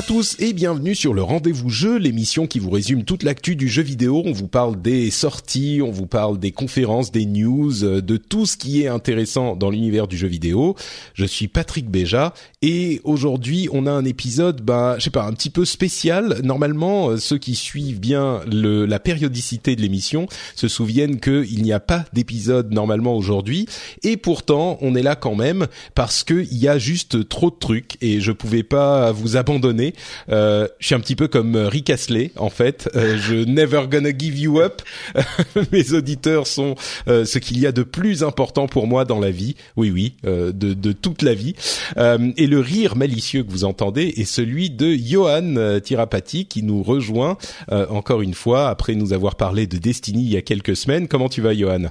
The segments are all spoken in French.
à tous et bienvenue sur le Rendez-vous Jeu, l'émission qui vous résume toute l'actu du jeu vidéo. On vous parle des sorties, on vous parle des conférences, des news, euh, de tout ce qui est intéressant dans l'univers du jeu vidéo. Je suis Patrick Béja et aujourd'hui on a un épisode, bah, je sais pas, un petit peu spécial. Normalement, euh, ceux qui suivent bien le, la périodicité de l'émission se souviennent qu'il n'y a pas d'épisode normalement aujourd'hui et pourtant on est là quand même parce qu'il y a juste trop de trucs et je pouvais pas vous abandonner euh, je suis un petit peu comme Rick Astley en fait. Euh, je never gonna give you up. Mes auditeurs sont euh, ce qu'il y a de plus important pour moi dans la vie. Oui, oui, de, de toute la vie. et le rire malicieux que vous entendez est celui de Johan Tirapati qui nous rejoint encore une fois après nous avoir parlé de Destiny il y a quelques semaines. Comment tu vas, Johan?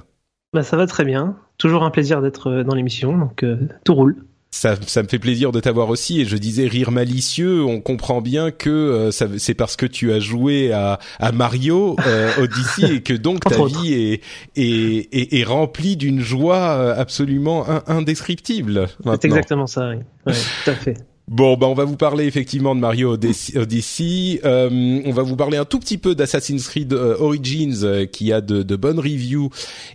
Bah, ça va très bien. Toujours un plaisir d'être dans l'émission, donc tout roule. Ça, ça, me fait plaisir de t'avoir aussi. Et je disais rire malicieux. On comprend bien que euh, c'est parce que tu as joué à, à Mario euh, Odyssey et que donc ta vie est, est, est, est remplie d'une joie euh, absolument indescriptible. C'est exactement ça. Oui. Ouais, tout à fait. Bon, bah on va vous parler effectivement de Mario Odyssey. Euh, on va vous parler un tout petit peu d'Assassin's Creed euh, Origins euh, qui a de, de, bonnes reviews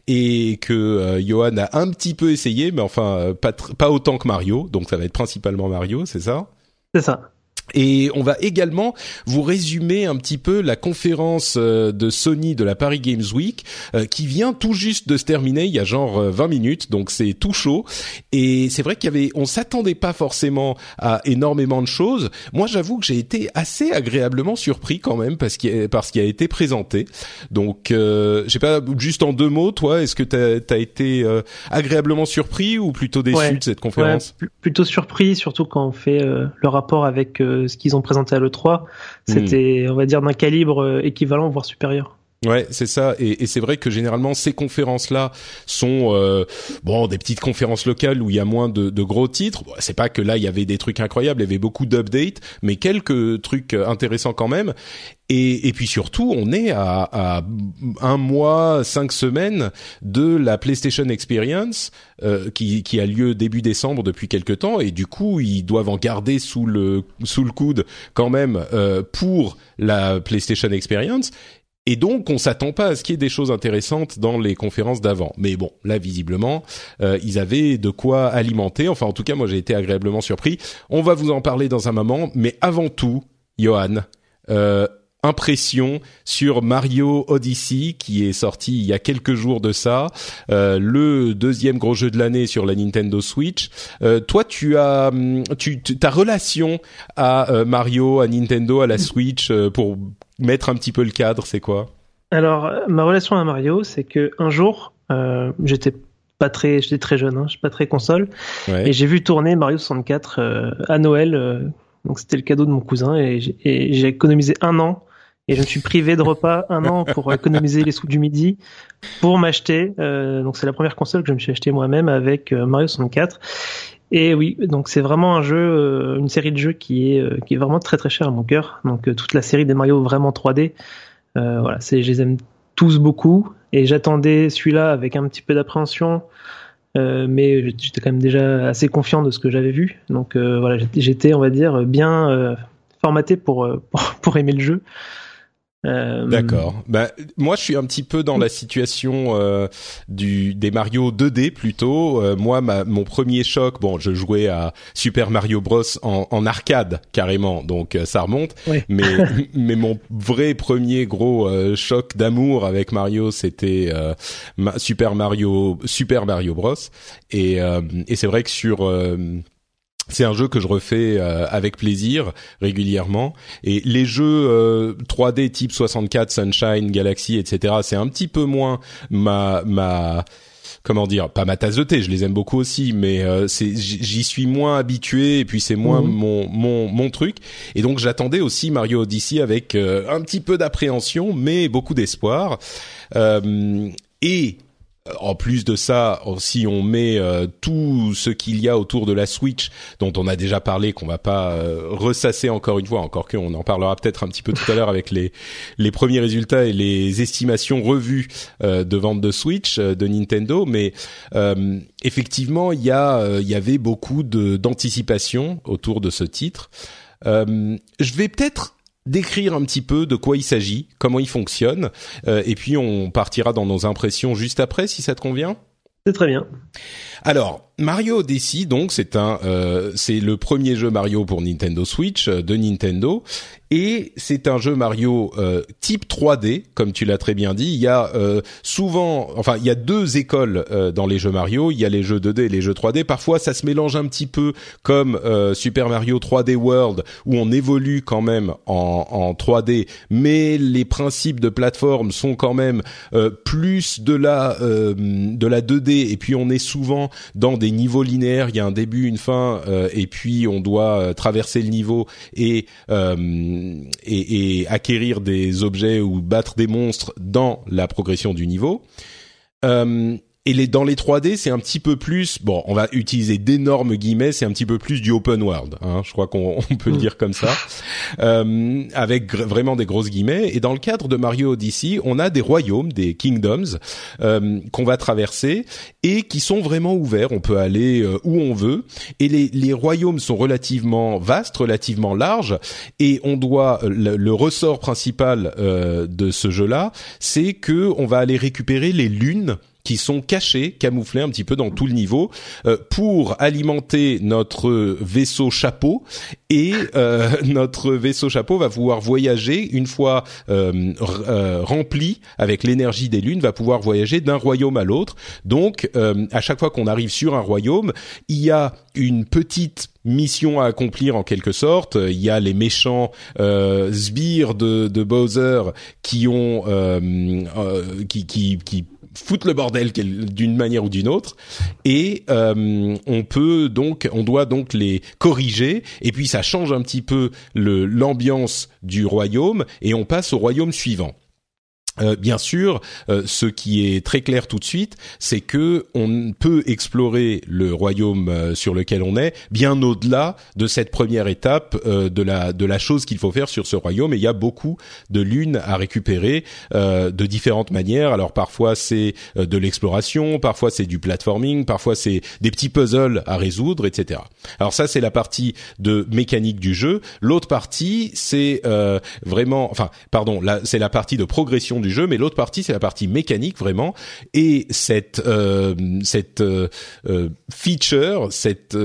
et que euh, Johan a un petit peu essayé, mais enfin pas, pas autant que Mario. Donc ça va être principalement Mario, c'est ça? C'est ça. Et on va également vous résumer un petit peu la conférence euh, de Sony de la Paris Games Week euh, qui vient tout juste de se terminer il y a genre 20 euh, minutes donc c'est tout chaud et c'est vrai qu'il y avait on s'attendait pas forcément à énormément de choses. Moi j'avoue que j'ai été assez agréablement surpris quand même parce qu'il parce qu'il a été présenté. Donc euh, je sais pas juste en deux mots toi est-ce que tu as, été agréablement surpris ou plutôt déçu de cette conférence? Ouais, Plutôt surpris surtout quand on fait le rapport avec ce qu'ils ont présenté à l'E3. C'était, on va dire, d'un calibre euh, équivalent, voire supérieur. Ouais, c'est ça, et, et c'est vrai que généralement ces conférences-là sont euh, bon des petites conférences locales où il y a moins de, de gros titres. C'est pas que là il y avait des trucs incroyables, il y avait beaucoup d'updates, mais quelques trucs intéressants quand même. Et, et puis surtout, on est à, à, un mois, cinq semaines de la PlayStation Experience euh, qui, qui a lieu début décembre depuis quelque temps, et du coup ils doivent en garder sous le sous le coude quand même euh, pour la PlayStation Experience. Et donc, on s'attend pas à ce qu'il y ait des choses intéressantes dans les conférences d'avant. Mais bon, là, visiblement, euh, ils avaient de quoi alimenter. Enfin, en tout cas, moi, j'ai été agréablement surpris. On va vous en parler dans un moment. Mais avant tout, Johan, euh, impression sur Mario Odyssey qui est sorti il y a quelques jours de ça, euh, le deuxième gros jeu de l'année sur la Nintendo Switch. Euh, toi, tu as tu, ta relation à euh, Mario, à Nintendo, à la Switch pour mettre un petit peu le cadre, c'est quoi? Alors, ma relation à Mario, c'est que un jour, j'étais pas très, j'étais très jeune, hein, je suis pas très console, ouais. et j'ai vu tourner Mario 64 euh, à Noël. Donc c'était le cadeau de mon cousin et j'ai économisé un an et je me suis privé de repas un an pour économiser les sous du midi pour m'acheter. Euh, donc c'est la première console que je me suis acheté moi-même avec euh, Mario 64. Et oui, donc c'est vraiment un jeu, euh, une série de jeux qui est euh, qui est vraiment très très cher à mon cœur. Donc toute la série des Mario vraiment 3D, voilà, c'est je les aime tous beaucoup et j'attendais celui-là avec un petit peu d'appréhension. Euh, mais j'étais quand même déjà assez confiant de ce que j'avais vu. Donc euh, voilà, j'étais, on va dire, bien euh, formaté pour, pour aimer le jeu. Euh, D'accord. Bah, moi, je suis un petit peu dans la situation euh, du des Mario 2D plutôt. Euh, moi, ma, mon premier choc, bon, je jouais à Super Mario Bros en, en arcade carrément, donc ça remonte. Mais mais mon vrai premier gros choc d'amour avec Mario, c'était Super Mario Super Mario Bros. Et et c'est vrai que sur c'est un jeu que je refais euh, avec plaisir régulièrement et les jeux 3D euh, type 64, Sunshine, Galaxy, etc. C'est un petit peu moins ma ma comment dire pas ma tasse de thé. Je les aime beaucoup aussi, mais euh, c'est j'y suis moins habitué et puis c'est moins mmh. mon mon mon truc. Et donc j'attendais aussi Mario Odyssey avec un petit peu d'appréhension, mais beaucoup d'espoir. et en plus de ça, si on met euh, tout ce qu'il y a autour de la Switch, dont on a déjà parlé, qu'on va pas euh, ressasser encore une fois, encore qu'on en parlera peut-être un petit peu tout à l'heure avec les les premiers résultats et les estimations revues euh, de vente de Switch de Nintendo, mais effectivement, il y a y avait beaucoup d'anticipation autour de ce titre. je vais peut-être décrire un petit peu de quoi il s'agit, comment il fonctionne, euh, et puis on partira dans nos impressions juste après, si ça te convient. C'est très bien. Alors, Mario Odyssey, donc c'est un, euh, c'est le premier jeu Mario pour Nintendo Switch euh, de Nintendo, et c'est un jeu Mario euh, type 3D, comme tu l'as très bien dit. Il y a souvent, enfin, il y a deux écoles dans les jeux Mario. Il y a les jeux 2D et les jeux 3D. Parfois, ça se mélange un petit peu comme Super Mario 3D World, où on évolue quand même en, en 3D, mais les principes de plateforme sont quand même plus de la de la 2D, et puis on est souvent dans des niveaux linéaires, il y a un début, une fin, euh, et puis on doit euh, traverser le niveau et, euh, et, et acquérir des objets ou battre des monstres dans la progression du niveau. Et les, dans les 3D, c'est un petit peu plus, bon, on va utiliser d'énormes guillemets, c'est un petit peu plus du open world. Hein, je crois qu'on peut le mm. dire comme ça, euh, avec vraiment des grosses guillemets. Et dans le cadre de Mario Odyssey, on a des royaumes, des kingdoms euh, qu'on va traverser et qui sont vraiment ouverts. On peut aller euh, où on veut. Et les, les royaumes sont relativement vastes, relativement larges. Et on doit le, le ressort principal euh, de ce jeu-là, c'est que on va aller récupérer les lunes qui sont cachés, camouflés un petit peu dans tout le niveau, euh, pour alimenter notre vaisseau chapeau. Et euh, notre vaisseau chapeau va pouvoir voyager une fois euh, rempli avec l'énergie des lunes, va pouvoir voyager d'un royaume à l'autre. Donc, à chaque fois qu'on arrive sur un royaume, il y a une petite mission à accomplir en quelque sorte. Il y a les méchants sbires de, de Bowser qui ont qui, qui, qui foutent le bordel d'une manière ou d'une autre. Et euh, on peut donc on doit donc les corriger. Et puis ça change un petit peu l'ambiance du royaume. Et on passe au royaume suivant. Euh, bien sûr, euh, ce qui est très clair tout de suite, c'est que on peut explorer le royaume euh, sur lequel on est bien au-delà de cette première étape de la de la chose qu'il faut faire sur ce royaume. Et il y a beaucoup de lunes à récupérer de différentes manières. Alors parfois c'est de l'exploration, parfois c'est du platforming, parfois c'est des petits puzzles à résoudre, etc. Alors ça c'est la partie de mécanique du jeu. L'autre partie c'est vraiment, enfin pardon, c'est la partie de progression jeu, mais l'autre partie c'est la partie mécanique vraiment. Et cette euh, cette euh, euh, feature, cette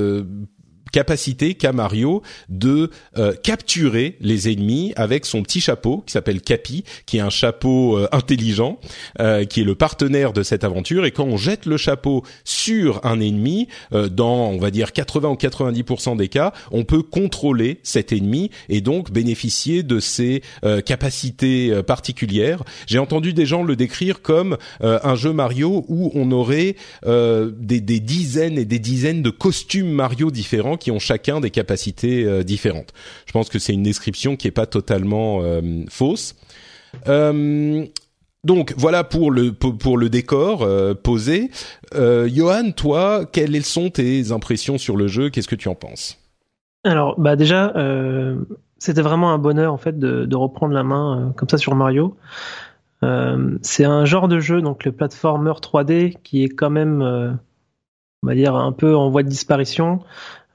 capacité qu'a Mario de euh, capturer les ennemis avec son petit chapeau qui s'appelle Capi, qui est un chapeau euh, intelligent, euh, qui est le partenaire de cette aventure. Et quand on jette le chapeau sur un ennemi, dans on va dire 80 ou 90% des cas, on peut contrôler cet ennemi et donc bénéficier de ses capacités particulières. J'ai entendu des gens le décrire comme un jeu Mario où on aurait des, des dizaines et des dizaines de costumes Mario différents qui ont chacun des capacités euh, différentes. Je pense que c'est une description qui est pas totalement euh, fausse. Euh, donc voilà pour le pour le décor posé. Johan, toi, quelles sont tes impressions sur le jeu? Qu'est-ce que tu en penses? Alors, bah déjà, c'était vraiment un bonheur en fait de, de reprendre la main comme ça sur Mario. c'est un genre de jeu, donc le platformer 3D, qui est quand même, on va dire, un peu en voie de disparition.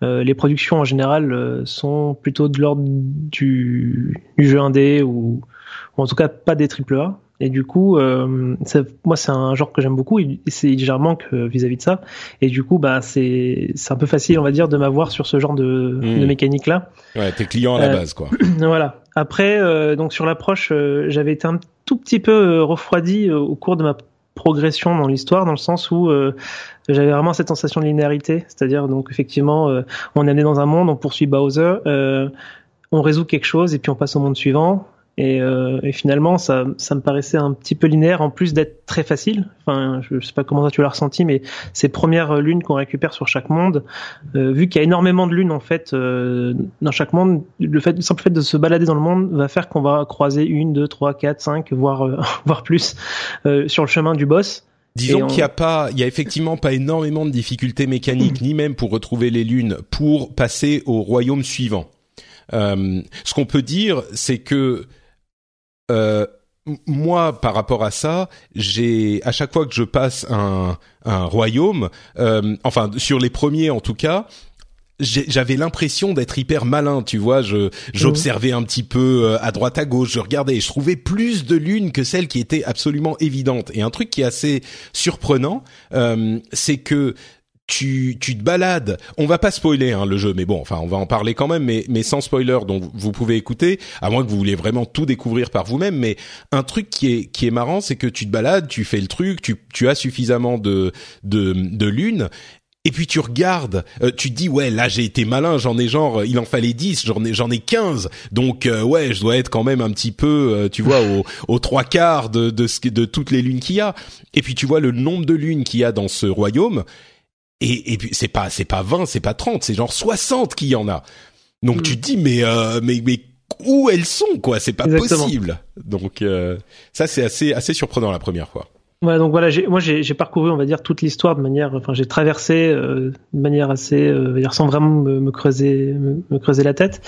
Euh, les productions en général euh, sont plutôt de l'ordre du, du, jeu indé ou, en tout cas pas des triple A. Et du coup, euh, moi, c'est un genre que j'aime beaucoup. Et c'est légèrement que vis-à-vis de ça. Et du coup, bah, c'est c'est un peu facile, on va dire, de m'avoir sur ce genre de, hmm. de mécanique là. Ouais, t'es client à la base, quoi. voilà. Après, donc sur l'approche, j'avais été un tout petit peu refroidi au cours de ma progression dans l'histoire, dans le sens où j'avais vraiment cette sensation de linéarité, c'est-à-dire donc effectivement, on est allé dans un monde, on poursuit Bowser, euh, on résout quelque chose et puis on passe au monde suivant. Et, euh, et finalement, ça, ça me paraissait un petit peu linéaire, en plus d'être très facile. Enfin, je, sais pas comment tu l'as ressenti, mais ces premières lunes qu'on récupère sur chaque monde, euh, vu qu'il y a énormément de lunes en fait euh, dans chaque monde, le fait, le simple fait de se balader dans le monde va faire qu'on va croiser une, deux, trois, quatre, cinq, voire euh, voire plus euh, sur le chemin du boss. Disons qu'il n'y a pas, il y a effectivement pas énormément de difficultés mécaniques, ni même pour retrouver les lunes, pour passer au royaume suivant. Euh, ce qu'on peut dire, c'est que euh, moi, par rapport à ça, j'ai à chaque fois que je passe un, un royaume, euh, enfin sur les premiers en tout cas, j'avais l'impression d'être hyper malin, tu vois. Je j'observais un petit peu euh, à droite à gauche, je regardais, je trouvais plus de lunes que celles qui étaient absolument évidentes. Et un truc qui est assez surprenant, euh, c'est que tu, tu te balades. On va pas spoiler hein, le jeu, mais bon, enfin, on va en parler quand même, mais, mais sans spoiler, donc vous pouvez écouter, à moins que vous vouliez vraiment tout découvrir par vous-même. Mais un truc qui est qui est marrant, c'est que tu te balades, tu fais le truc, tu, tu as suffisamment de de, de lunes. Et puis tu regardes, euh, tu te dis ouais là j'ai été malin, j'en ai genre il en fallait 10, j'en ai j'en ai 15. Donc euh, ouais, je dois être quand même un petit peu euh, tu vois au aux trois quarts de de de toutes les lunes qu'il y a. Et puis tu vois le nombre de lunes qu'il y a dans ce royaume et, et puis c'est pas c'est pas 20, c'est pas 30, c'est genre 60 qu'il y en a. Donc tu mm. te dis mais euh, mais mais où elles sont quoi? C'est pas possible. Donc euh, ça c'est assez assez surprenant la première fois. Ouais, donc voilà, moi j'ai parcouru, on va dire, toute l'histoire de manière, enfin j'ai traversé euh, de manière assez, euh, dire, sans vraiment me, me creuser, me, creuser la tête.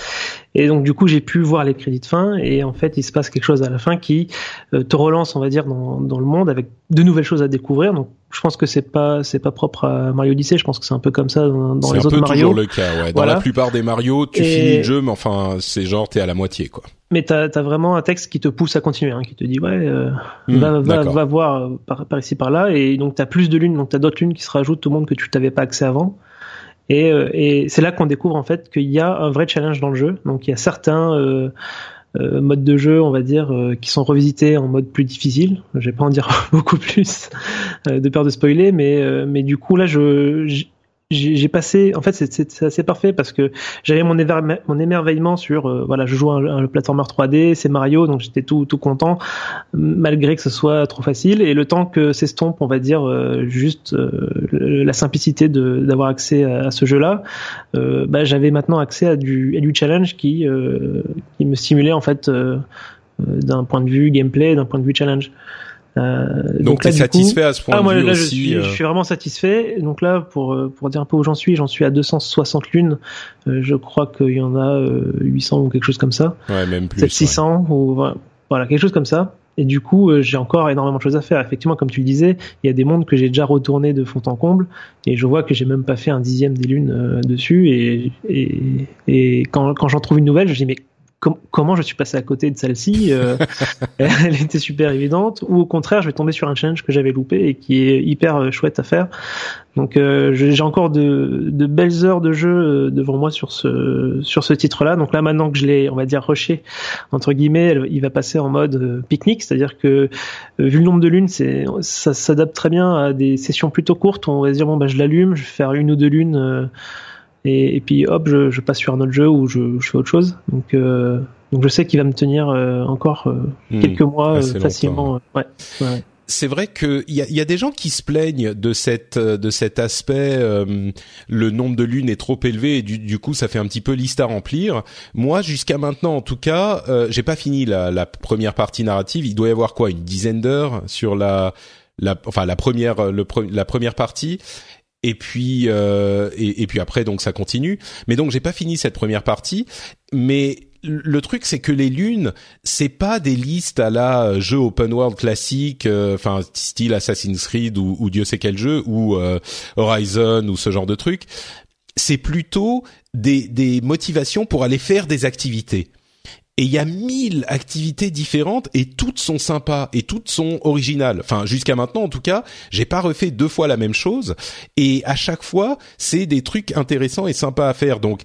Et donc du coup j'ai pu voir les crédits de fin et en fait il se passe quelque chose à la fin qui euh, te relance, on va dire, dans, dans le monde avec de nouvelles choses à découvrir. Donc je pense que c'est pas c'est pas propre à Mario Odyssey. Je pense que c'est un peu comme ça dans, dans les autres Mario. C'est un peu toujours le cas. Ouais. Dans la plupart des Mario, tu finis le jeu, mais enfin c'est genre t'es à la moitié quoi. Mais t'as as vraiment un texte qui te pousse à continuer, hein, qui te dit ouais euh, hmm, va, va, va, voir euh, par, par, ici par là et donc t'as plus de lunes, donc t'as d'autres lunes qui se rajoutent au monde que tu t'avais pas accès avant. Et, euh, et c'est là qu'on découvre en fait qu'il y a un vrai challenge dans le jeu. Donc il y a certains euh, euh, modes de jeu, on va dire, euh, qui sont revisités en mode plus difficile. Je vais pas en dire beaucoup plus de peur de spoiler, mais mais du coup là, je j'ai passé, en fait, c'est assez parfait parce que j'avais mon, émerveillement sur, euh, voilà, je joue un, un platformer 3D, c'est Mario, donc j'étais tout, tout content, malgré que ce soit trop facile. Et le temps que s'estompe, on va dire, euh, juste euh, la simplicité d'avoir accès à, ce jeu-là, bah, j'avais maintenant accès à du, à du challenge qui, qui me stimulait en fait d'un point de vue gameplay, d'un point de vue challenge. Euh, donc, tu es satisfait à ce point ah, de vue là, aussi, je, suis, euh... je suis vraiment satisfait. Donc là, pour euh, pour dire un peu où j'en suis, j'en suis à 260 lunes. Je crois qu'il y en a 800 ou quelque chose comme ça. Ouais, même plus. 600 ou voilà quelque chose comme ça. Et du coup, j'ai encore énormément de choses à faire. Effectivement, comme tu le disais, il y a des mondes que j'ai déjà retournés de fond en comble, et je vois que j'ai même pas fait un dixième des lunes dessus. Et, et, et quand, quand j'en trouve une nouvelle, je dis mais comment je suis passé à côté de celle-ci euh, Elle était super évidente. Ou au contraire, je vais tomber sur un challenge que j'avais loupé et qui est hyper euh, chouette à faire. Donc euh, j'ai encore de, de, belles heures de jeu devant moi sur ce sur ce titre-là. Donc là maintenant que je l'ai, on va dire rushé entre guillemets, il va passer en mode pique-nique, c'est-à-dire que vu le nombre de lunes, c'est ça s'adapte très bien à des sessions plutôt courtes. On va se dire bon bah je l'allume, je vais faire une ou deux lunes et, puis hop, je, je, passe sur un autre jeu ou je, je fais autre chose. Donc, euh, donc je sais qu'il va me tenir euh, encore euh, hmm. quelques mois facilement. Ouais, ouais. C'est vrai qu'il y a, y a des gens qui se plaignent de cette de cet aspect. le nombre de lunes est trop élevé et du, du, coup ça fait un petit peu liste à remplir. Moi, jusqu'à maintenant, en tout cas, j'ai pas fini la, la première partie narrative. Il doit y avoir quoi, une dizaine d'heures sur la la, enfin la première le, la première partie et puis euh, et, puis après donc ça continue. Mais donc j'ai pas fini cette première partie, mais le truc c'est que les lunes c'est pas des listes à la jeu open world classique, euh, enfin style Assassin's Creed ou, ou, Dieu sait quel jeu ou euh, Horizon ou ce genre de truc. C'est plutôt des, des motivations pour aller faire des activités. Et il y a mille activités différentes et toutes sont sympas et toutes sont originales. Enfin, jusqu'à maintenant, en tout cas, j'ai pas refait deux fois la même chose et à chaque fois, c'est des trucs intéressants et sympas à faire. Donc,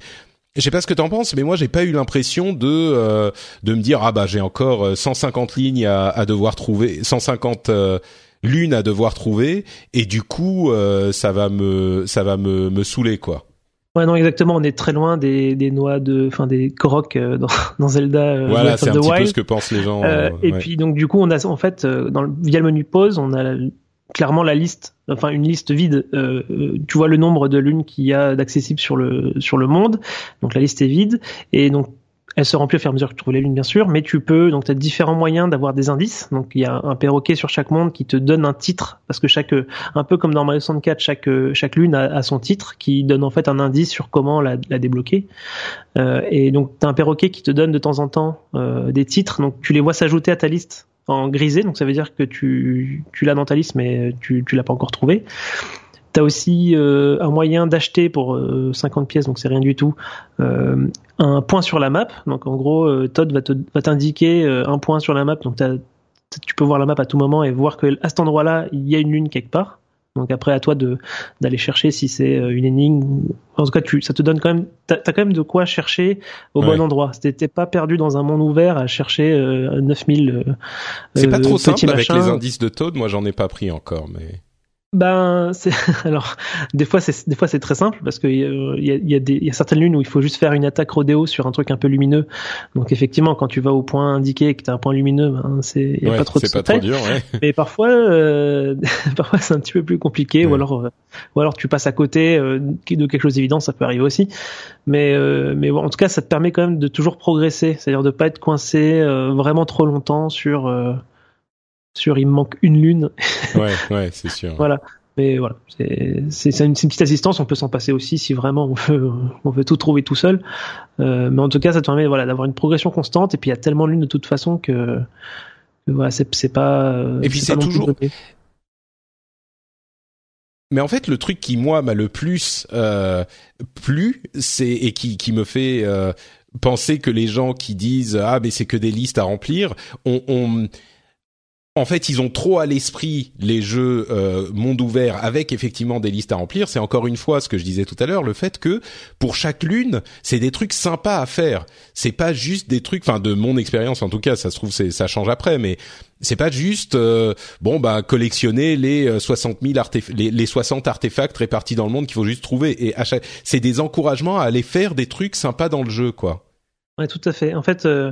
je sais pas ce que t'en penses, mais moi j'ai pas eu l'impression de euh, de me dire ah bah j'ai encore 150 euh, lignes à, à devoir trouver, 150 euh, lunes à devoir trouver, et du coup ça va me ça va me me saouler quoi. Ouais, non, exactement. On est très loin des, des noix de, enfin des Korok euh, dans, dans Zelda. Euh, voilà, c'est un petit peu ce que pensent les gens. Euh, et puis donc du coup, on a en fait dans le, via le menu pause, on a clairement la liste, enfin une liste vide. tu vois le nombre de lunes qu'il y a d'accessibles sur le sur le monde. Donc la liste est vide et donc elle se remplit au fur et à mesure que tu trouves les lunes, bien sûr, mais tu peux, donc tu as différents moyens d'avoir des indices. Donc il y a un perroquet sur chaque monde qui te donne un titre, parce que chaque, un peu comme dans Mario 64, chaque, chaque lune a, son titre, qui donne en fait un indice sur comment la, la débloquer. Euh, et donc tu as un perroquet qui te donne de temps en temps euh, des titres, donc tu les vois s'ajouter à ta liste en grisé, donc ça veut dire que tu, tu l'as dans ta liste, mais tu, tu l'as pas encore trouvé. T'as aussi euh, un moyen d'acheter pour 50 euh, pièces, donc c'est rien du tout, euh, un point sur la map. Donc en gros, Todd va, te, va t'indiquer un point sur la map. Donc tu peux voir la map à tout moment et voir que à cet endroit-là, il y a une lune quelque part. Donc après à toi de d'aller chercher si c'est une énigme. En tout cas, tu, ça te donne quand même, t'as, as quand même de quoi chercher au bon endroit. T'es pas perdu dans un monde ouvert à chercher 9000. Euh, c'est pas trop simple avec les indices de Todd. Moi, j'en ai pas pris encore, mais. Ben, c'est alors des fois c'est des fois c'est très simple parce que il y a, y, a des, y a certaines lunes où il faut juste faire une attaque rodéo sur un truc un peu lumineux. Donc effectivement, quand tu vas au point indiqué et que tu as un point lumineux, ben c'est y a pas trop de pas trop dur, ouais. Mais parfois euh, parfois c'est un petit peu plus compliqué ou alors euh, ou alors tu passes à côté euh, de quelque chose d'évident, ça peut arriver aussi. Mais euh, mais bon, en tout cas, ça te permet quand même de toujours progresser, c'est-à-dire de pas être coincé vraiment trop longtemps sur sur il me manque une lune. ouais, ouais, c'est sûr. voilà. Mais voilà, c'est une, une, petite assistance. On peut s'en passer aussi si vraiment on veut, on veut tout trouver tout seul. Euh, mais en tout cas, ça te permet voilà d'avoir une progression constante. Et puis il y a tellement de lunes de toute façon que, que voilà, c'est pas. Et puis c'est toujours. Mais en fait, le truc qui moi m'a le plus euh, plu, c'est et qui qui me fait euh, penser que les gens qui disent ah mais c'est que des listes à remplir, on, on en fait, ils ont trop à l'esprit les jeux euh, monde ouvert avec effectivement des listes à remplir. C'est encore une fois ce que je disais tout à l'heure, le fait que pour chaque lune, c'est des trucs sympas à faire. C'est pas juste des trucs, enfin de mon expérience en tout cas, ça se trouve ça change après, mais c'est pas juste euh, bon bah collectionner les 60 euh, 000 les, les 60 artefacts répartis dans le monde qu'il faut juste trouver. Et c'est des encouragements à aller faire des trucs sympas dans le jeu, quoi. Ouais, tout à fait. En fait. Euh,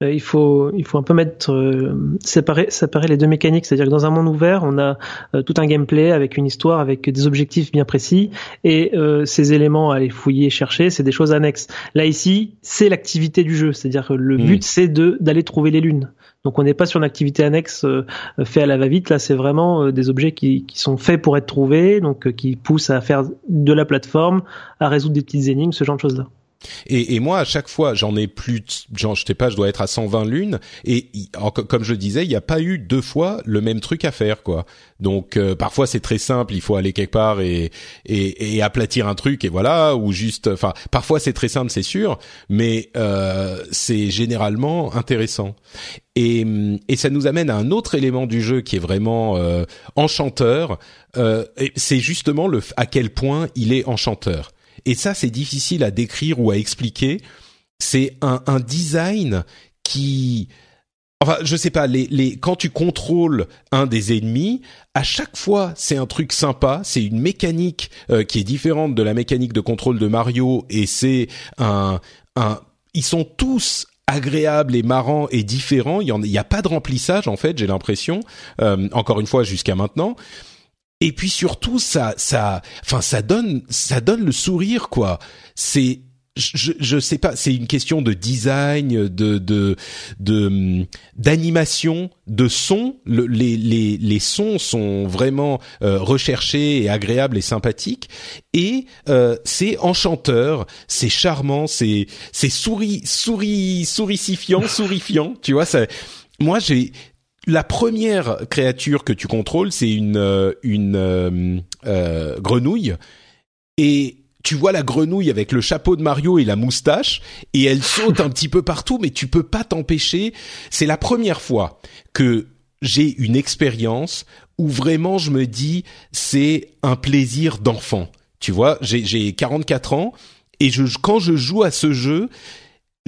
il faut il faut un peu mettre euh, séparer séparer les deux mécaniques c'est-à-dire que dans un monde ouvert on a euh, tout un gameplay avec une histoire avec des objectifs bien précis et ces éléments à aller fouiller et chercher c'est des choses annexes là ici c'est l'activité du jeu c'est-à-dire que le hmm. but c'est de d'aller trouver les lunes donc on n'est pas sur une activité annexe euh, fait à la va-vite. Là, c'est vraiment des objets qui, qui, sont faits pour être trouvés, donc qui poussent à faire de la plateforme, à résoudre des petites énigmes, ce genre de choses-là. Et, et, moi, à chaque fois, j'en ai plus, genre, je sais pas, je dois être à 120 lunes. Et comme je disais, il n'y a pas eu deux fois le même truc à faire, quoi. Donc euh, parfois c'est très simple, il faut aller quelque part et, et, et aplatir un truc et voilà, ou juste, enfin, parfois c'est très simple, c'est sûr, mais euh, c'est généralement intéressant. Et, et ça nous amène à un autre élément du jeu qui est vraiment euh, enchanteur. Euh, c'est justement le à quel point il est enchanteur. Et ça, c'est difficile à décrire ou à expliquer. C'est un, un design qui, Enfin, je sais pas, les, les, quand tu contrôles un des ennemis, à chaque fois, c'est un truc sympa, c'est une mécanique euh, qui est différente de la mécanique de contrôle de Mario, et c'est un, un, ils sont tous agréables et marrants et différents. Il y, a pas de remplissage en fait, j'ai l'impression. Euh, encore une fois, jusqu'à maintenant. Et puis surtout, ça, ça, enfin, ça donne, ça donne le sourire, quoi. C'est, je, je sais pas, c'est une question de design, de, de, de, d'animation, de son. les, les, les sons sont vraiment euh, recherchés et agréables et sympathiques. Et euh, c'est enchanteur, c'est charmant, c'est, c'est souris, souris, souricifiant, sourifiant. Tu vois, ça. Moi, j'ai la première créature que tu contrôles, c'est une euh, une euh, euh, grenouille et tu vois la grenouille avec le chapeau de Mario et la moustache, et elle saute un petit peu partout, mais tu peux pas t'empêcher. C'est la première fois que j'ai une expérience où vraiment je me dis c'est un plaisir d'enfant. Tu vois, j'ai 44 ans et je, quand je joue à ce jeu,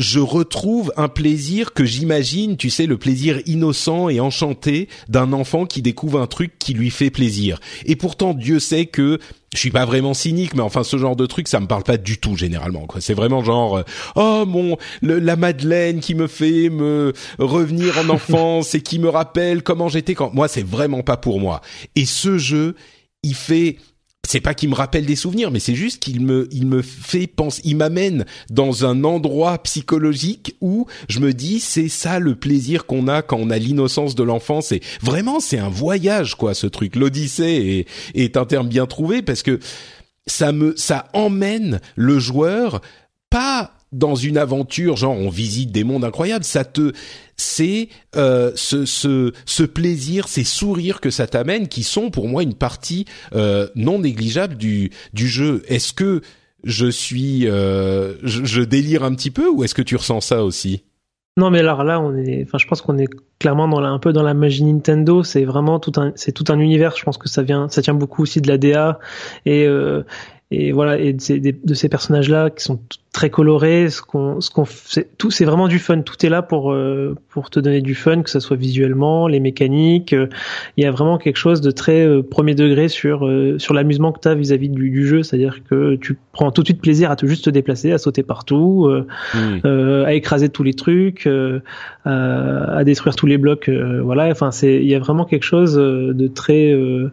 je retrouve un plaisir que j'imagine, tu sais, le plaisir innocent et enchanté d'un enfant qui découvre un truc qui lui fait plaisir. Et pourtant, Dieu sait que je suis pas vraiment cynique, mais enfin, ce genre de truc, ça me parle pas du tout généralement. Quoi, c'est vraiment genre, euh, oh mon, la Madeleine qui me fait me revenir en enfance et qui me rappelle comment j'étais quand. Moi, c'est vraiment pas pour moi. Et ce jeu, il fait c'est pas qu'il me rappelle des souvenirs, mais c'est juste qu'il me, il me fait penser, il m'amène dans un endroit psychologique où je me dis c'est ça le plaisir qu'on a quand on a l'innocence de l'enfance. Et vraiment, c'est un voyage quoi, ce truc. L'Odyssée est, est un terme bien trouvé parce que ça me, ça emmène le joueur pas dans une aventure, genre on visite des mondes incroyables, ça te, c'est euh, ce, ce, ce plaisir, ces sourires que ça t'amène, qui sont pour moi une partie euh, non négligeable du du jeu. Est-ce que je suis, euh, je, je, délire un petit peu, ou est-ce que tu ressens ça aussi? Non, mais alors là, on est, enfin, je pense qu'on est clairement dans la, un peu dans la magie Nintendo. C'est vraiment tout un, c'est tout un univers. Je pense que ça vient, ça tient beaucoup aussi de la DA et euh, et voilà et de ces, de ces personnages là qui sont très colorés ce qu'on ce qu'on tout c'est vraiment du fun. Tout est là pour euh, pour te donner du fun que ça soit visuellement les mécaniques euh, il y a vraiment quelque chose de très euh, premier degré sur sur l'amusement que tu as vis-à-vis du, du, jeu. C'est-à-dire que tu prends tout de suite plaisir à te juste te déplacer à sauter partout mmh. à écraser tous les trucs à, à, détruire tous les blocs voilà. Enfin c'est il y a vraiment quelque chose de très euh,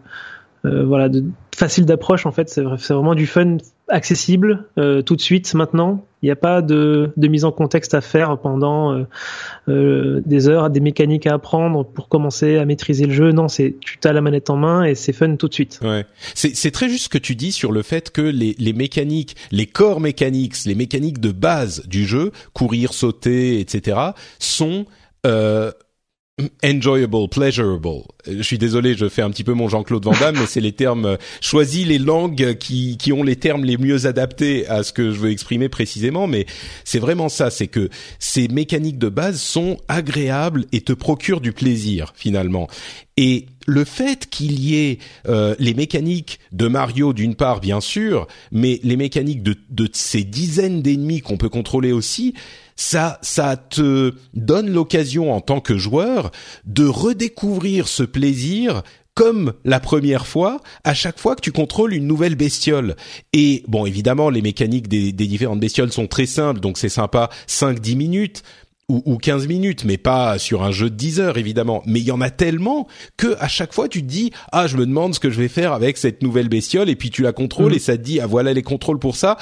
voilà, de, facile d'approche en fait. C'est vraiment du fun accessible euh, tout de suite maintenant. Il n'y a pas de, mise en contexte à faire pendant euh, euh, des heures, des mécaniques à apprendre pour commencer à maîtriser le jeu. Non, c'est tu as la manette en main et c'est fun tout de suite. Ouais, c'est très juste ce que tu dis sur le fait que les, mécaniques, les corps mécaniques, les mécaniques de base du jeu, courir, sauter, etc., sont euh, enjoyable, pleasurable. Je suis désolé, je fais un petit peu mon Jean-Claude Van Damme, mais c'est les termes. Euh, choisis les langues qui qui ont les termes les mieux adaptés à ce que je veux exprimer précisément. Mais c'est vraiment ça, c'est que ces mécaniques de base sont agréables et te procurent du plaisir finalement. Et le fait qu'il y ait euh, les mécaniques de Mario d'une part, bien sûr, mais les mécaniques de, de ces dizaines d'ennemis qu'on peut contrôler aussi, ça, ça te donne l'occasion en tant que joueur de redécouvrir ce plaisir comme la première fois, à chaque fois que tu contrôles une nouvelle bestiole. Et bon, évidemment, les mécaniques des, des différentes bestioles sont très simples, donc c'est sympa, 5-10 minutes ou, ou 15 minutes, mais pas sur un jeu de 10 heures, évidemment. Mais il y en a tellement que à chaque fois, tu te dis, ah, je me demande ce que je vais faire avec cette nouvelle bestiole, et puis tu la contrôles, mmh. et ça te dit, ah, voilà les contrôles pour ça.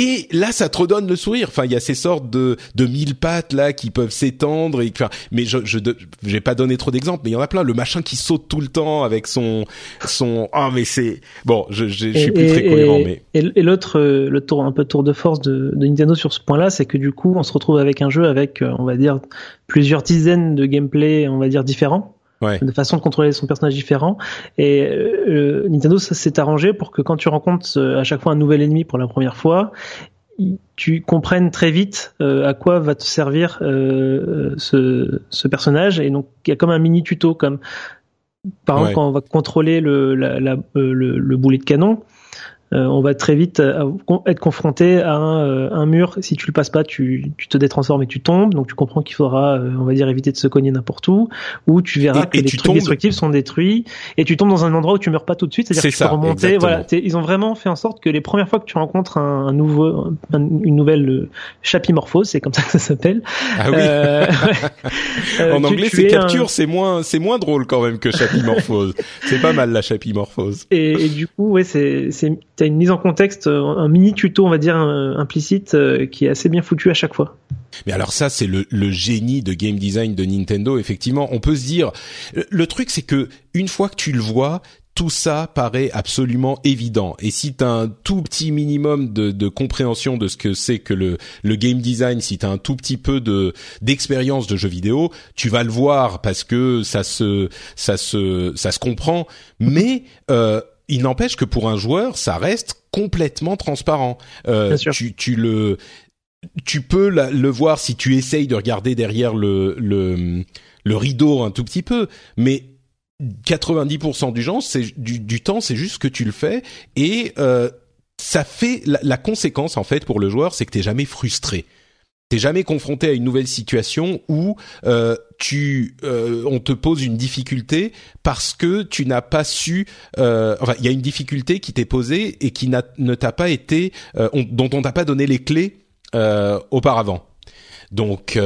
Et là, ça te redonne le sourire. Enfin, il y a ces sortes de de mille pattes là qui peuvent s'étendre. Et enfin, mais je je j'ai pas donné trop d'exemples, mais il y en a plein. Le machin qui saute tout le temps avec son son. Ah, mais c'est bon. Je je, je suis plus très cohérent, mais et, l'autre euh, le tour un peu tour de force de, de Nintendo sur ce point-là, c'est que du coup, on se retrouve avec un jeu avec, euh, on va dire, plusieurs dizaines de gameplay, on va dire différents de façon de contrôler son personnage différent. Et euh, Nintendo s'est arrangé pour que quand tu rencontres euh, à chaque fois un nouvel ennemi pour la première fois, tu comprennes très vite euh, à quoi va te servir euh, ce, ce, personnage. Et donc il y a comme un mini tuto, comme par exemple quand on va contrôler le, la, la, le, le boulet de canon. Euh, on va très vite euh, être confronté à euh, un, mur. Si tu le passes pas, tu, tu, te détransformes et tu tombes. Donc tu comprends qu'il faudra, on va dire, éviter de se cogner n'importe où. Ou tu verras que les trucs destructifs sont détruits et tu tombes dans un endroit où tu meurs pas tout de suite. C'est-à-dire que tu peux remonter. Voilà, ils ont vraiment fait en sorte que les premières fois que tu rencontres un, nouveau, une nouvelle chapimorphose, c'est comme ça que ça s'appelle. Ah oui. en anglais, c'est capture, c'est moins, c'est moins drôle quand même que chapimorphose. c'est pas mal la chapimorphose. Et, et du coup, ouais, c'est tu une mise en contexte, euh, un mini tuto, on va dire, implicite, euh, qui est assez bien foutu à chaque fois. Mais alors ça, c'est le, le, génie de game design de Nintendo. Effectivement, on peut se dire, le truc, c'est que une fois que tu le vois, tout ça paraît absolument évident. Et si tu as un tout petit minimum de, de compréhension de ce que c'est que le, le, game design, si tu as un tout petit peu de d'expérience de jeu vidéo, tu vas le voir parce que ça se ça se ça se comprend. Mais euh, il n'empêche que pour un joueur, ça reste complètement transparent. Euh, tu, tu le, tu peux le voir si tu essayes de regarder derrière le, le, le rideau un tout petit peu, mais 90% du, genre, c'est, du, du temps, c'est juste que tu le fais et euh, ça fait la, la, conséquence en fait pour le joueur, c'est que t'es jamais frustré t'es jamais confronté à une nouvelle situation où euh, tu euh, on te pose une difficulté parce que tu n'as pas su euh, enfin il y a une difficulté qui t'est posée et qui ne t'a pas été euh, dont on t'a pas donné les clés euh, auparavant. Donc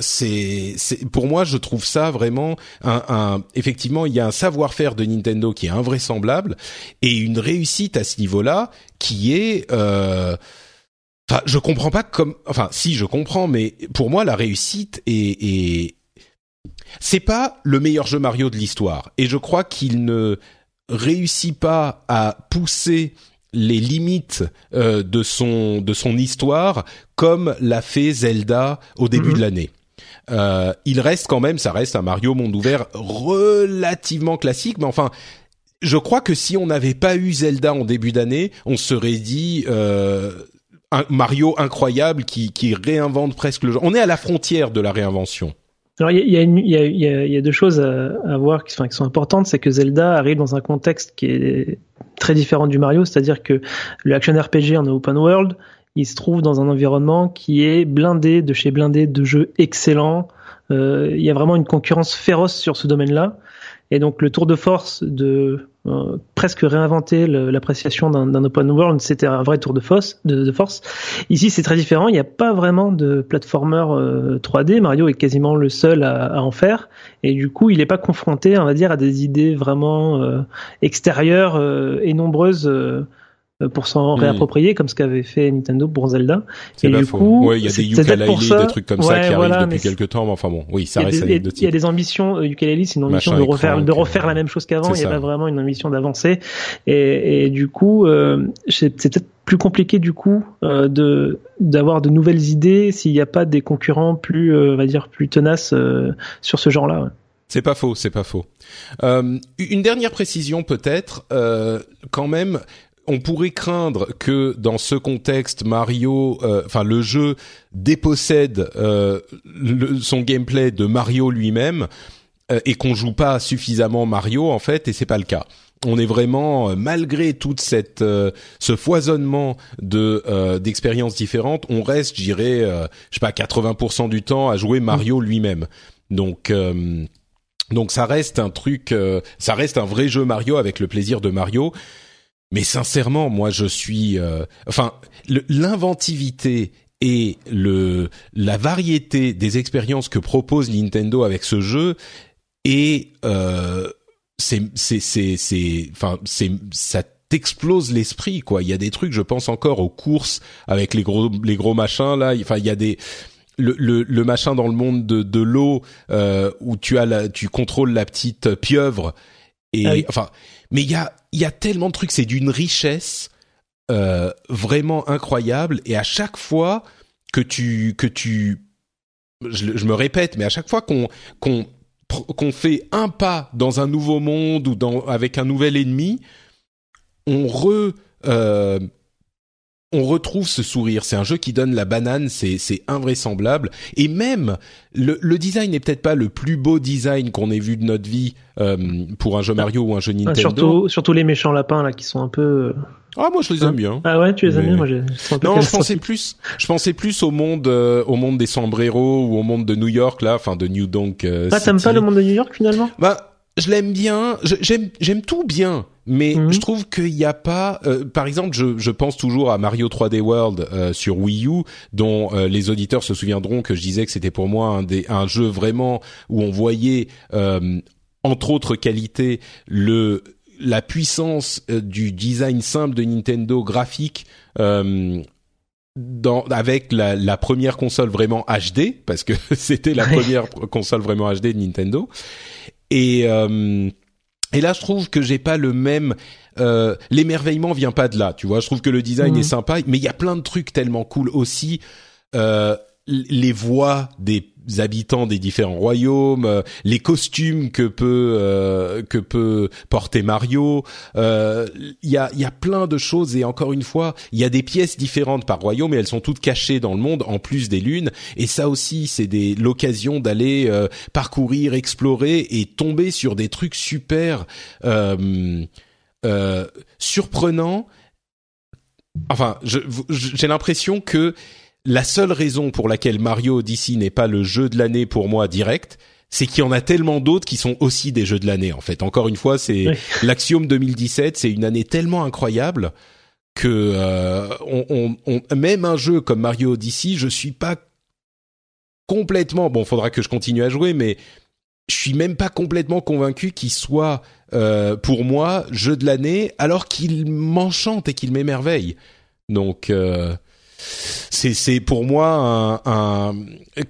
c'est pour moi je trouve ça vraiment un, un effectivement il y a un savoir-faire de Nintendo qui est invraisemblable et une réussite à ce niveau-là qui est euh, Enfin, je comprends pas comme. Enfin, si je comprends, mais pour moi, la réussite est. est... C'est pas le meilleur jeu Mario de l'histoire, et je crois qu'il ne réussit pas à pousser les limites euh, de son de son histoire comme l'a fait Zelda au début de mhm. l'année. Euh, il reste quand même, ça reste un Mario monde ouvert relativement classique, mais enfin, je crois que si on n'avait pas eu Zelda en début d'année, on serait dit euh, Mario incroyable qui, réinvente presque le genre. On est à la frontière de la réinvention. Alors il y a, deux choses à, voir qui sont importantes, c'est que Zelda arrive dans un contexte qui est très différent du Mario, c'est-à-dire que le action RPG en open world, il se trouve dans un environnement qui est blindé de chez blindé de jeux excellents. Euh, il y a vraiment une concurrence féroce sur ce domaine-là. Et donc le tour de force de euh, presque réinventer l'appréciation d'un open world, c'était un vrai tour de force. Ici, c'est très différent. Il n'y a pas vraiment de platformer 3D. Euh, Mario est quasiment le seul à, à, en faire, et du coup, il n'est pas confronté, on va dire, à des idées vraiment euh, extérieures et nombreuses pour s'en hmm. réapproprier comme ce qu'avait fait Nintendo pour Zelda. Et du coup, il y a des ukulele, des trucs comme ça qui arrivent depuis quelques temps. Mais enfin bon, oui, ça reste Il y a des ambitions. Euh, ukulele, c'est une ambition de refaire, de refaire la même chose qu'avant. Il y a pas vraiment une ambition d'avancer. Et, et, du coup, euh, c'est peut-être plus compliqué du coup euh, de d'avoir de nouvelles idées s'il n'y a pas des concurrents plus, euh, on va dire, plus tenaces sur ce genre-là. Ouais. C'est pas faux, c'est pas faux. Euh, une dernière précision peut-être, euh, quand même, on pourrait craindre que dans ce contexte, Mario, euh, enfin le jeu dépossède euh, son gameplay de Mario lui-même euh, et qu'on joue pas suffisamment Mario en fait, et c'est pas le cas. On est vraiment malgré toute cette ce foisonnement de d'expériences différentes, on reste, j'irais, je sais pas, 80% du temps à jouer Mario lui-même. Donc donc ça reste un truc, ça reste un vrai jeu Mario avec le plaisir de Mario. Mais sincèrement, moi, je suis, euh, enfin, l'inventivité et le la variété des expériences que propose Nintendo avec ce jeu est euh, c'est c'est c'est c'est enfin c'est ça t'explose l'esprit quoi. Il y a des trucs je pense encore aux courses avec les gros les gros machins là. Enfin il y a des le, le, le machin dans le monde de, de l'eau euh, où tu as la, tu contrôles la petite pieuvre et ah enfin mais il y a tellement de trucs, c'est d'une richesse euh, vraiment incroyable. Et à chaque fois que tu que tu, je, me répète, mais à chaque fois qu'on fait un pas dans un nouveau monde ou avec un nouvel ennemi, on re euh, on retrouve ce sourire. C'est un jeu qui donne la banane, c'est c'est invraisemblable. Et même le, le design n'est peut-être pas le plus beau design qu'on ait vu de notre vie euh, pour un jeu Mario ou un jeu Nintendo. surtout surtout les méchants lapins là qui sont un peu. Ah moi je les aime bien. Ah ouais tu les aimes bien moi j'ai. Non je pensais plus je pensais plus au monde euh, au monde des sombreros ou au monde de New York là enfin de New Donk. Euh, ah t'aimes pas le monde de New York finalement? Bah je l'aime bien j'aime tout bien mais mhm. je trouve qu'il n'y a pas, euh, par exemple, je, je, pense toujours à Mario 3D World euh, sur Wii U, dont euh, les auditeurs se souviendront que je disais que c'était pour moi un, des, un jeu vraiment où on voyait, entre autres qualités, le la puissance du design simple de Nintendo graphique. Dans, avec la, la, première console vraiment HD, parce que c'était la première console vraiment HD de Nintendo. Et et là, je trouve que j'ai pas le même euh, l'émerveillement vient pas de là, tu vois. Je trouve que le design mhm. est sympa, mais il y a plein de trucs tellement cool aussi. Euh, les voix des habitants des différents royaumes, les costumes que peut que peut porter Mario. Il y a il y a plein de choses et encore une fois, il y a des pièces différentes par royaume et elles sont toutes cachées dans le monde en plus des lunes. Et ça aussi, c'est des l'occasion d'aller parcourir, explorer et tomber sur des trucs super surprenants enfin, j'ai l'impression que la seule raison pour laquelle Mario Odyssey n'est pas le jeu de l'année pour moi direct, c'est qu'il y en a tellement d'autres qui sont aussi des jeux de l'année en fait. Encore une fois, c'est l'Axiom 2017, c'est une année tellement incroyable que euh, on, même un jeu comme Mario Odyssey, je suis pas complètement bon. Faudra que je continue à jouer, mais je suis même pas complètement convaincu qu'il soit euh, pour moi jeu de l'année, alors qu'il m'enchante et qu'il m'émerveille. Donc euh, c'est c'est pour moi un,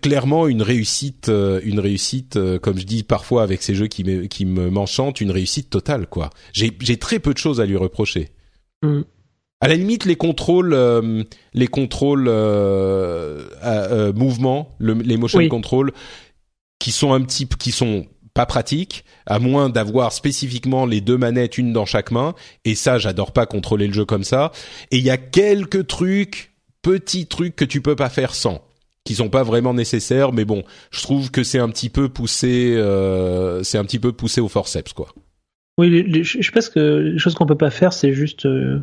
clairement une réussite euh, une réussite comme je dis parfois avec ces jeux qui me qui me m'enchantent une réussite totale quoi. J'ai j'ai très peu de choses à lui reprocher. Mm. À la limite, les contrôles, les contrôles euh, mouvement, les motion control, qui sont un petit, qui sont pas pratiques, à moins d'avoir spécifiquement les deux manettes, une dans chaque main. Et ça, j'adore pas contrôler le jeu comme ça. Et il y a quelques trucs, petits trucs que tu peux pas faire sans qui sont pas vraiment nécessaires, mais bon, je trouve que c'est un petit peu poussé, euh, c'est un petit peu poussé au forceps, quoi. Oui, je pense que les choses qu'on peut pas faire, c'est juste euh,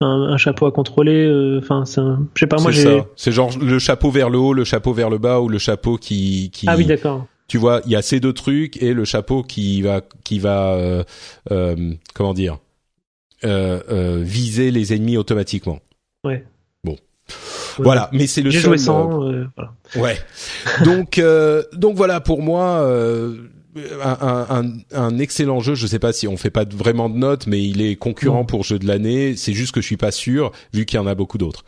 un, chapeau à contrôler. Euh, enfin, c'est, je sais pas, moi j'ai. C'est genre le chapeau vers le haut, le chapeau vers le bas, ou le chapeau qui. qui... Ah oui, d'accord tu vois, il y a ces deux trucs et le chapeau qui va qui va euh, euh, comment dire euh, viser les ennemis automatiquement. Ouais. Voilà, mais c'est le J'ai seul. Joué sans, voilà. Ouais. donc donc voilà pour moi. Un, un, un, excellent jeu. Je sais pas si on fait pas vraiment de notes, mais il est concurrent pour jeu de l'année. C'est juste que je suis pas sûr, vu qu'il y en a beaucoup d'autres.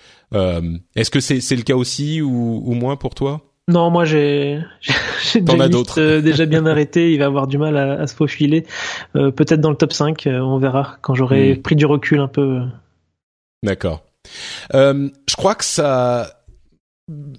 Est-ce que c'est c'est le cas aussi ou, ou moins pour toi? Non, moi j'ai j'ai déjà, euh, déjà bien arrêté. Il va avoir du mal à, à se faufiler. Euh, Peut-être dans le top 5, euh, on verra quand j'aurai hmm. pris du recul un peu. D'accord. Euh, je crois que ça.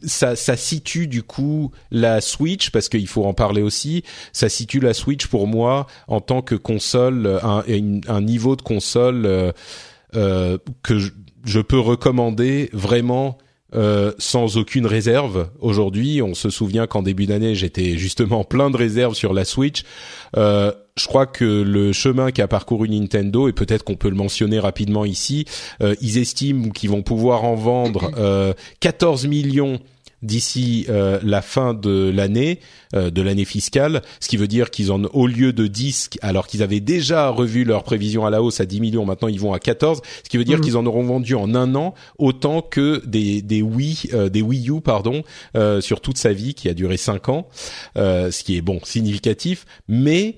Ça, ça situe du coup la Switch parce qu'il faut en parler aussi. Ça situe la Switch pour moi en tant que console, un, un niveau de console euh, que je, je peux recommander vraiment euh, sans aucune réserve. Aujourd'hui, on se souvient qu'en début d'année, j'étais justement plein de réserves sur la Switch. Euh, je crois que le chemin qu'a parcouru Nintendo, et peut-être qu'on peut le mentionner rapidement ici, euh, ils estiment qu'ils vont pouvoir en vendre 14 millions d'ici euh, la fin de l'année, euh, de l'année fiscale, ce qui veut dire qu'ils ont au lieu de 10, alors qu'ils avaient déjà revu leur prévision à la hausse à 10 millions, maintenant ils vont à 14, ce qui veut dire mhm. qu'ils en auront vendu en un an autant que des des Wii, euh, des Wii U pardon, sur toute sa vie qui a duré 5 ans, ce qui est bon significatif, mais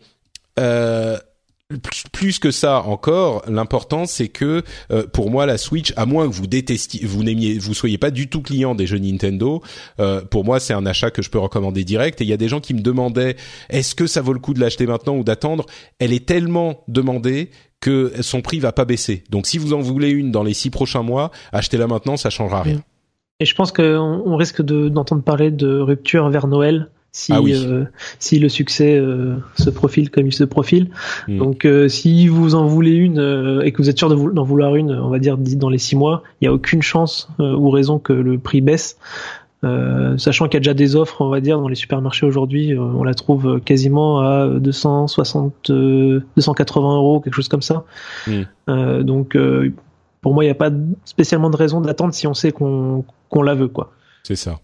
plus que ça encore, l'important c'est que euh, pour moi la Switch, à moins que vous détestiez, vous n'aimiez, vous soyez pas du tout client des jeux Nintendo, euh, pour moi c'est un achat que je peux recommander direct. Et il y a des gens qui me demandaient est-ce que ça vaut le coup de l'acheter maintenant ou d'attendre? Elle est tellement demandée que son prix va pas baisser. Donc si vous en voulez une dans les six prochains mois, achetez-la maintenant, ça changera rien. Et je pense qu'on on risque d'entendre parler de rupture vers Noël si ah euh, si le succès euh, se profile comme il se profile. Hmm. Donc euh, si vous en voulez une et que vous êtes sûr d'en vouloir une, on va dire dans les six mois, il n'y a aucune chance ou raison que le prix baisse. sachant qu'il y a déjà des offres, on va dire, dans les supermarchés aujourd'hui, on la trouve quasiment à 260, 280 euros, quelque chose comme ça. Hmm. donc, pour moi, il n'y a pas spécialement de raison d'attendre si on sait qu'on qu'on la veut, quoi. C'est ça.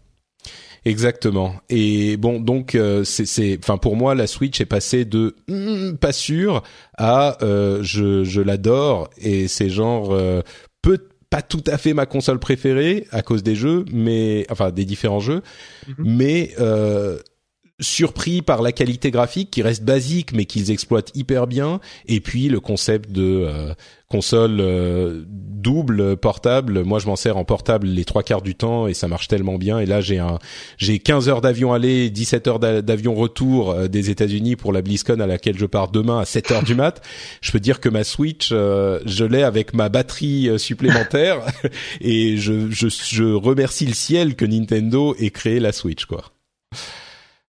Exactement. Et bon, donc euh, c'est, enfin pour moi, la Switch est passée de hmm, pas sûr à euh, je, je l'adore et c'est genre euh, peut pas tout à fait ma console préférée à cause des jeux, mais enfin des différents jeux, mm-hmm. mais surpris par la qualité graphique qui reste basique mais qu'ils exploitent hyper bien. Et puis le concept de euh, console euh, double portable. Moi je m'en sers en portable les trois quarts du temps et ça marche tellement bien. Et là j'ai un j'ai 15 heures d'avion aller 17 heures d'avion retour euh, des États-Unis pour la BlizzCon à laquelle je pars demain à 7 heures du mat. Je peux dire que ma Switch je l'ai avec ma batterie supplémentaire. Et je, je je remercie le ciel que Nintendo ait créé la Switch quoi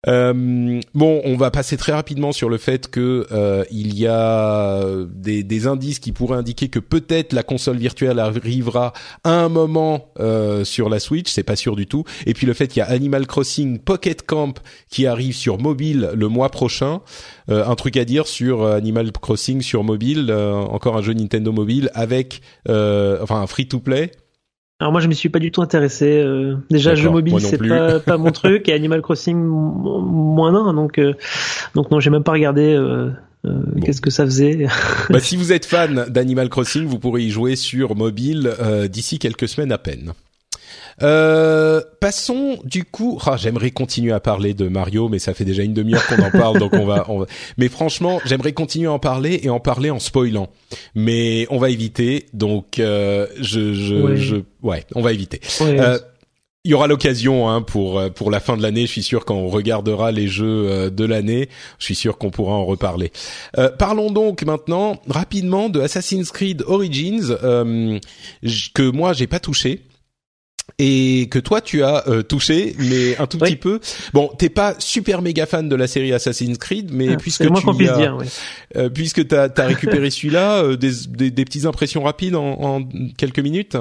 Euh, bon, on va passer très rapidement sur le fait que euh, il y a des, indices qui pourraient indiquer que peut-être la console virtuelle arrivera à un moment euh, sur la Switch, c'est pas sûr du tout. Et puis le fait qu'il y a Animal Crossing Pocket Camp qui arrive sur mobile le mois prochain. Un truc à dire sur Animal Crossing sur mobile, encore un jeu Nintendo mobile avec enfin un free to play alors moi je m'y suis pas du tout intéressé. Euh, déjà jeu mobile c'est pas, pas mon truc et Animal Crossing moins d'un donc euh, donc non j'ai même pas regardé euh, qu'est-ce que ça faisait. bah, si vous êtes fan d'Animal Crossing vous pourrez y jouer sur mobile d'ici quelques semaines à peine. Euh, passons du coup. Ah, j'aimerais continuer à parler de Mario, mais ça fait déjà une demi-heure qu'on en parle, donc on va, on va. Mais franchement, j'aimerais continuer à en parler et en parler en spoilant. Mais on va éviter. Donc, euh, je, je, je, ouais, on va éviter. Euh, il y aura l'occasion hein, pour pour la fin de l'année. Je suis sûr quand on regardera les jeux euh, de l'année, je suis sûr qu'on pourra en reparler. Euh, parlons donc maintenant rapidement de Assassin's Creed Origins euh, que moi j'ai pas touché et que toi tu as euh, touché, mais un tout petit peu. Bon, t'es pas super méga fan de la série Assassin's Creed, mais ah, puisque tu as, dire, euh, puisque t'as as récupéré celui-là, euh, des, des, des, petites impressions rapides en, en quelques minutes.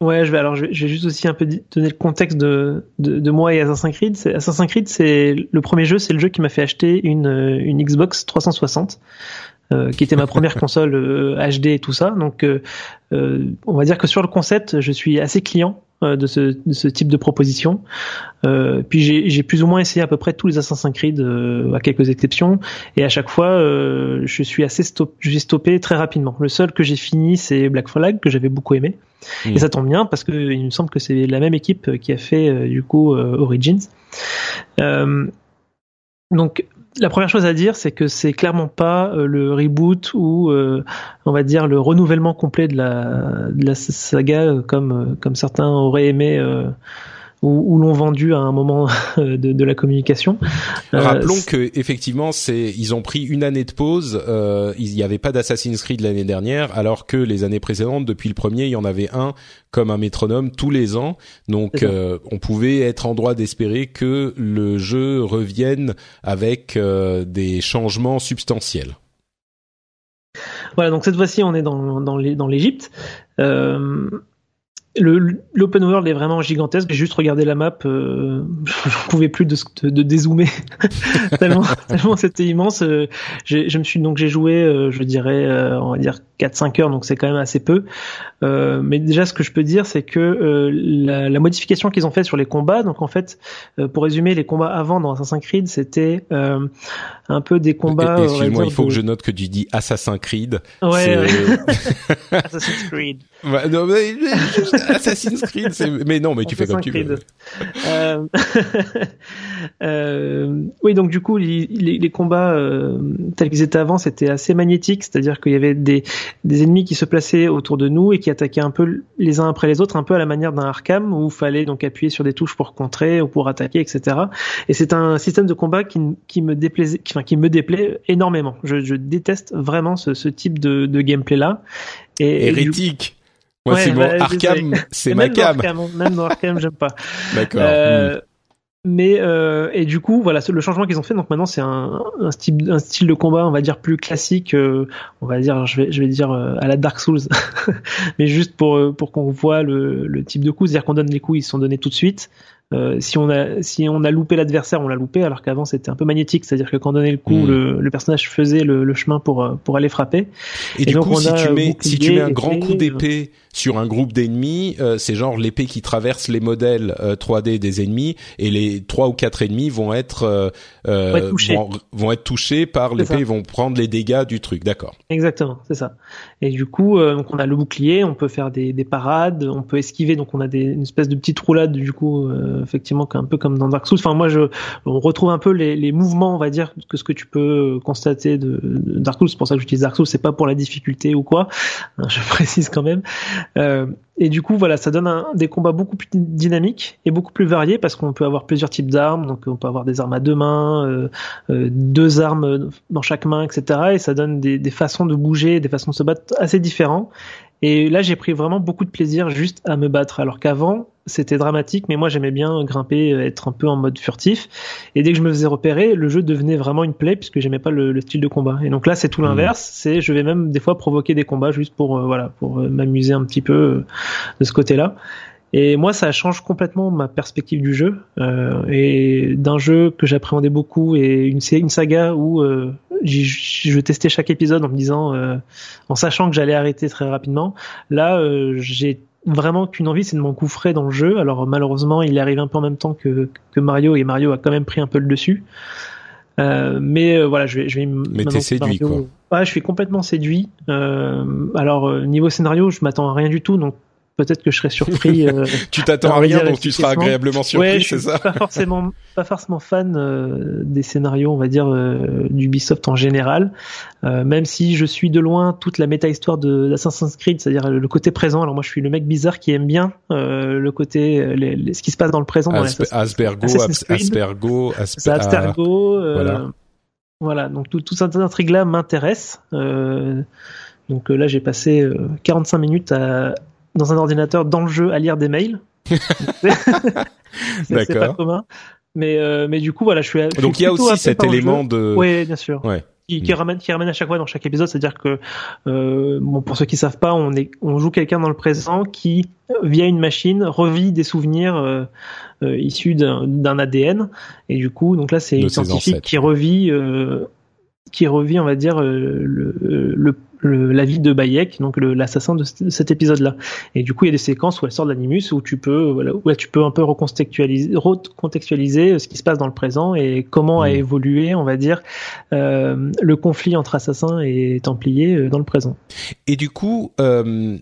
Ouais, je vais alors je vais, juste aussi un peu donner le contexte de, de, de moi et Assassin's Creed. Assassin's Creed, c'est le premier jeu, c'est le jeu qui m'a fait acheter une une Xbox 360. Euh, qui était ma première console HD et tout ça. Donc, euh, on va dire que sur le concept, je suis assez client de ce, de ce type de proposition. Euh, puis j'ai plus ou moins essayé à peu près tous les Assassin's Creed, euh, à quelques exceptions, et à chaque fois, euh, je suis assez stop, j'ai stoppé très rapidement. Le seul que j'ai fini, c'est Black Flag que j'avais beaucoup aimé, et ça tombe bien parce que il me semble que c'est la même équipe qui a fait du coup Origins. donc la première chose à dire, c'est que c'est clairement pas euh, le reboot ou euh, on va dire le renouvellement complet de la, saga euh, comme certains auraient aimé ou, l'ont vendu à un moment de, de la communication. Rappelons que effectivement, c'est ils ont pris une année de pause. Euh, il n'y avait pas d'Assassin's Creed l'année dernière, alors que les années précédentes, depuis le premier, il y en avait un comme un métronome tous les ans. Donc, euh, on pouvait être en droit d'espérer que le jeu revienne avec euh, des changements substantiels. Voilà, donc cette fois-ci, on est dans, dans l'Égypte. Euh, L'open world est vraiment gigantesque. J'ai juste regardé la map, euh, je pouvais plus de, de, dézoomer tellement, tellement c'était immense. Euh, je me suis donc j'ai joué, euh, je dirais, euh, on va dire 4-5 heures, donc c'est quand même assez peu. Euh, mais déjà, ce que je peux dire, c'est que euh, la, la, modification qu'ils ont fait sur les combats, donc en fait, euh, pour résumer, les combats avant dans Assassin's Creed, c'était un peu des combats. Excuse-moi, il faut que je note que tu dis Assassin's Creed. Ouais. Assassin's Creed. non, mais, Assassin's Creed, mais non, mais tu fais comme tu veux. oui, donc du coup, les, les combats tels qu'ils étaient avant, c'était assez magnétique, c'est-à-dire qu'il y avait des, des ennemis qui se plaçaient autour de nous et qui attaquaient un peu les uns après les autres, un peu à la manière d'un Arkham où il fallait donc appuyer sur des touches pour contrer ou pour attaquer, etc. Et c'est un système de combat qui, qui me déplaisait, qui, enfin, qui me déplaît énormément. Je, je déteste vraiment ce, ce type de, de gameplay là. Et, Hérétique. Moi, c'est bah, Arkham, c'est ma cam. Même dans Arkham, j'aime pas. D'accord. Euh, hmm mais euh, et du coup voilà le changement qu'ils ont fait donc maintenant c'est un, un, style un style de combat on va dire plus classique euh, on va dire je vais je vais dire euh, à la Dark Souls mais juste pour euh, pour qu'on voit le, le type de coups c'est-à-dire qu'on donne les coups ils sont donnés tout de suite euh, si on a si on a loupé l'adversaire, on l'a loupé, alors qu'avant c'était un peu magnétique, c'est-à-dire que quand on donnait le coup, hmm. le, le, personnage faisait le, le, chemin pour euh, pour aller frapper. Et, du coup, si tu mets si tu mets un grand coup d'épée sur un groupe d'ennemis, euh, c'est genre l'épée qui traverse les modèles 3D des ennemis, et les trois ou quatre ennemis vont être vont être touchés, vont, être touchés par l'épée, ils vont prendre les dégâts du truc, d'accord. Exactement, c'est ça. Et du coup, donc on a le bouclier, on peut faire des, des parades, on peut esquiver, donc on a des, une espèce de petite roulade du coup effectivement un peu comme dans Dark Souls. Enfin moi je on retrouve un peu les, les mouvements on va dire que ce que tu peux constater de, Dark Souls. C'est pour ça que j'utilise Dark Souls. C'est pas pour la difficulté ou quoi. Je précise quand même. Euh, et du coup voilà ça donne des combats beaucoup plus dynamiques et beaucoup plus variés parce qu'on peut avoir plusieurs types d'armes. Donc on peut avoir des armes à deux mains, euh, euh, deux armes dans chaque main, etc. Et ça donne des, des façons de bouger, des façons de se battre assez différents. Et là, j'ai pris vraiment beaucoup de plaisir juste à me battre, alors qu'avant, c'était dramatique, mais moi j'aimais bien grimper, être un peu en mode furtif. Et dès que je me faisais repérer, le jeu devenait vraiment une plaie puisque j'aimais pas le, style de combat. Et donc là, c'est tout mmh. l'inverse. C'est, je vais même des fois provoquer des combats juste pour, voilà, pour m'amuser un petit peu de ce côté-là. Et moi, ça change complètement ma perspective du jeu euh, et d'un jeu que j'appréhendais beaucoup et une, une saga où euh, je testais chaque épisode en me disant, euh, en sachant que j'allais arrêter très rapidement. Là, euh, j'ai vraiment qu'une envie, c'est de m'engouffrer dans le jeu. Alors malheureusement, il arrive un peu en même temps que, que Mario et Mario a quand même pris un peu le dessus. Euh, mais euh, voilà, je vais, je vais. Mais t'es séduit quoi. Ouais, je suis complètement séduit. Euh, alors niveau scénario, je m'attends à rien du tout, donc peut-être que je serais surpris. Euh, tu t'attends à rien, donc tu seras agréablement surpris, c'est ça Pas forcément, pas forcément fan euh, des scénarios, on va dire, euh, d'Ubisoft en général. Euh, même si je suis de loin toute la méta-histoire de d'Assassin's Creed, c'est-à-dire le côté présent. Alors moi, je suis le mec bizarre qui aime bien le côté, les, ce qui se passe dans le présent. Aspergo, Aspergo, Aspergo, voilà. voilà. Donc tout, tout cette intrigue-là m'intéresse. donc là, j'ai passé 45 minutes à dans un ordinateur dans le jeu à lire des mails. c'est pas commun. Mais euh, mais du coup voilà, je suis. Donc il y a aussi cet élément de. Oui, bien sûr. Ouais. Qui, qui, ramène qui ramène à chaque fois dans chaque épisode, c'est-à-dire que euh, bon pour ceux qui savent pas, on est on joue quelqu'un dans le présent qui via une machine revit des souvenirs euh, euh issus d'un ADN et du coup donc là c'est une scientifique qui revit euh, qui revit on va dire euh, le, le la vie de Bayek, donc l'assassin de cet épisode-là. Et du coup, il y a des séquences où elle sort de l'animus où tu peux, voilà, où tu peux un peu recontextualiser, recontextualiser euh, ce qui se passe dans le présent et comment a mm. évolué, on va dire, euh, le conflit entre assassins et templiers euh, dans le présent. Et du coup, euh,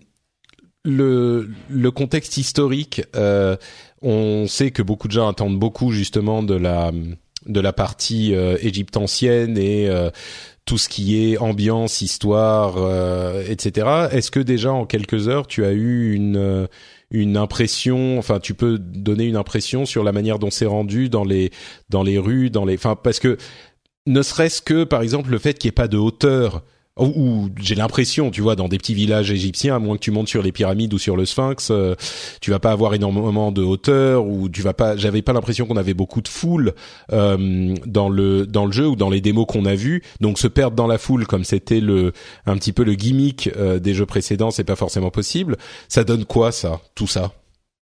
le, le contexte historique, euh, on sait que beaucoup de gens attendent beaucoup justement de la de la partie euh, égypte ancienne et tout ce qui est ambiance, histoire, euh, etc. Est-ce que déjà en quelques heures tu as eu une euh, une impression, enfin tu peux donner une impression sur la manière dont c'est rendu dans les dans les rues, dans les, enfin parce que ne serait-ce que par exemple le fait qu'il n'y ait pas de hauteur ou, j'ai l'impression, tu vois, dans des petits villages égyptiens, à moins que tu montes sur les pyramides ou sur le Sphinx, euh, tu vas pas avoir énormément de hauteur ou tu vas pas. J'avais pas l'impression qu'on avait beaucoup de foule euh, dans le dans le jeu ou dans les démos qu'on a vus. Donc se perdre dans la foule, comme c'était le un petit peu le gimmick euh, des jeux précédents, c'est pas forcément possible. Ça donne quoi ça, tout ça?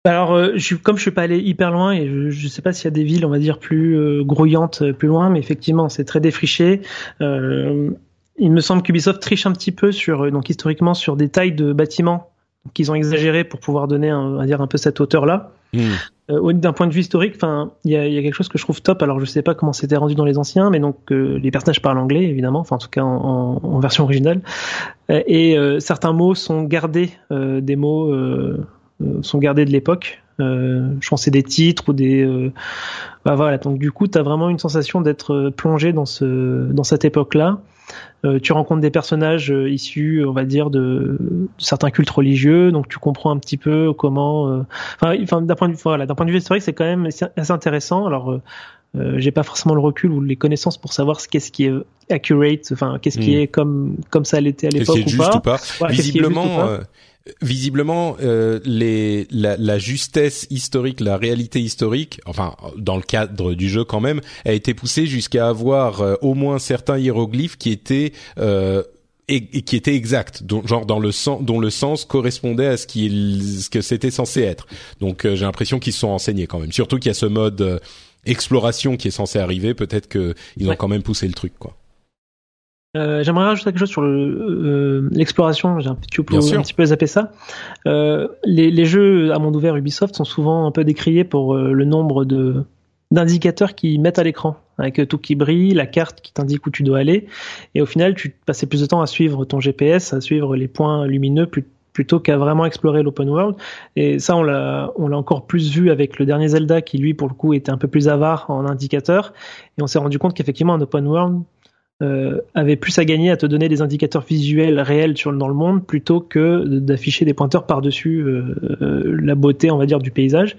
Alors, euh, je, comme je suis pas allé hyper loin et je, je sais pas s'il y a des villes, on va dire plus grouillantes plus loin, mais effectivement, c'est très défriché. Euh, il me semble qu'Ubisoft triche un petit peu sur, euh, donc historiquement, sur des tailles de bâtiments qu'ils ont exagéré pour pouvoir donner, un, on dire, un peu cette hauteur-là. Hmm. Euh, D'un point de vue historique, enfin, il y a, y a, quelque chose que je trouve top. Alors, je sais pas comment c'était rendu dans les anciens, mais donc euh, les personnages parlent anglais, évidemment, enfin en tout cas en, en, version originale. Euh, et certains mots sont gardés, des mots sont gardés de l'époque. je pense c'est des titres ou des. bah voilà. Donc du coup, tu as vraiment une sensation d'être plongé dans ce dans cette époque-là. Euh, tu rencontres des personnages euh, issus, on va dire, de, certains cultes religieux, donc tu comprends un petit peu comment. Euh, enfin, d'un point de vue, voilà, d'un point de vue historique, c'est quand même assez intéressant. Alors, j'ai pas forcément le recul ou les connaissances pour savoir ce qu'est-ce qui est accurate, enfin, qu'est-ce qui hmm. est comme comme ça l'était à l'époque ou, pas. ou pas. Visiblement euh, les, la, la, justesse historique, la réalité historique, enfin dans le cadre du jeu quand même, a été poussée jusqu'à avoir euh, au moins certains hiéroglyphes qui étaient euh, et, qui étaient exacts, dont, genre dans le sens, dont le sens correspondait à ce qui ce que c'était censé être. Donc euh, j'ai l'impression qu'ils se sont enseignés quand même. Surtout qu'il y a ce mode euh, exploration qui est censé arriver, peut-être qu'ils ils ont quand même poussé le truc quoi. Euh, J'aimerais rajouter quelque chose sur euh, l'exploration. J'ai un petit, peu, un petit peu zappé ça. Euh, les, les, jeux à monde ouvert Ubisoft sont souvent un peu décriés pour euh, le nombre de d'indicateurs qu'ils mettent à l'écran, avec tout qui brille, la carte qui t'indique où tu dois aller, et au final, tu passais plus de temps à suivre ton GPS, à suivre les points lumineux plutôt qu'à vraiment explorer l'open world. Et ça, on l'a, on l'a encore plus vu avec le dernier Zelda qui, lui, pour le coup, était un peu plus avare en indicateurs. Et on s'est rendu compte qu'effectivement, un open world, euh, avait plus à gagner à te donner des indicateurs visuels réels sur, dans le monde plutôt que d'afficher des pointeurs par-dessus euh, euh, la beauté, on va dire, du paysage.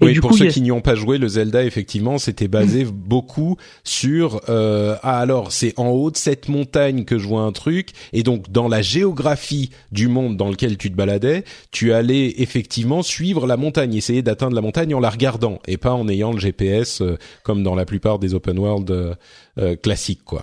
Et oui, du pour ceux qui n'y ont pas joué, le Zelda, effectivement, c'était basé beaucoup sur ah alors c'est en haut de cette montagne que je vois un truc, et donc dans la géographie du monde dans lequel tu te baladais, tu allais effectivement suivre la montagne, essayer d'atteindre la montagne en la regardant, et pas en ayant le GPS comme dans la plupart des open world classiques, quoi.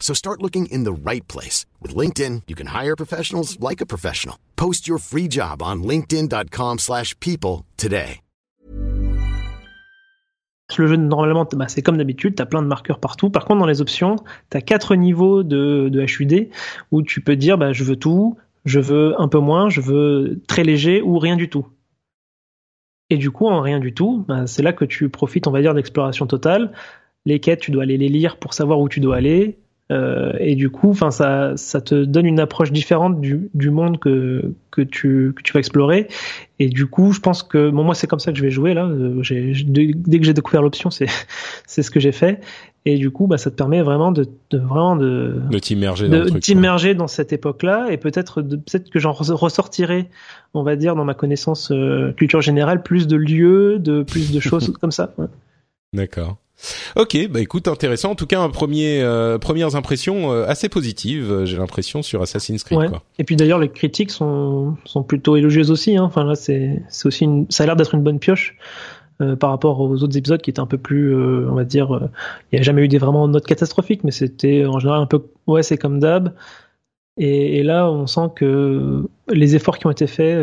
So start looking in the right place. With LinkedIn, you can hire professionals like a professional. Post your free job on linkedin.com slash people today. Le jeu, normalement, bah, c'est comme d'habitude, tu as plein de marqueurs partout. Par contre, dans les options, tu as quatre niveaux de, de, HUD où tu peux dire bah, je veux tout, je veux un peu moins, je veux très léger ou rien du tout. Et du coup, en rien du tout, bah, c'est là que tu profites, on va dire, d'exploration totale. Les quêtes, tu dois aller les lire pour savoir où tu dois aller. Euh, et du coup, enfin, ça, ça te donne une approche différente du, du monde que que tu que tu vas explorer. Et du coup, je pense que bon, moi, c'est comme ça que je vais jouer là. Euh, dès que j'ai découvert l'option, c'est c'est ce que j'ai fait. Et du coup, bah, ça te permet vraiment de, de vraiment de de t'immerger dans, t'immerger dans cette époque-là. Et peut-être peut-être que j'en ressortirai, on va dire, dans ma connaissance euh, culture générale, plus de lieux, de plus de choses comme ça. Ouais. D'accord. Ok, bah écoute, intéressant. En tout cas, un premier, euh, premières impressions euh, assez positives, euh, j'ai l'impression sur Assassin's Creed. Ouais. Quoi. Et puis d'ailleurs, les critiques sont sont plutôt élogieuses aussi. Hein. Enfin là, c'est c'est aussi une, ça a l'air d'être une bonne pioche par rapport aux autres épisodes qui étaient un peu plus, on va dire, il n'y a jamais eu des vraiment notes catastrophiques, mais c'était en général un peu, ouais, c'est comme d'hab. Et, et, là, on sent que les efforts qui ont été faits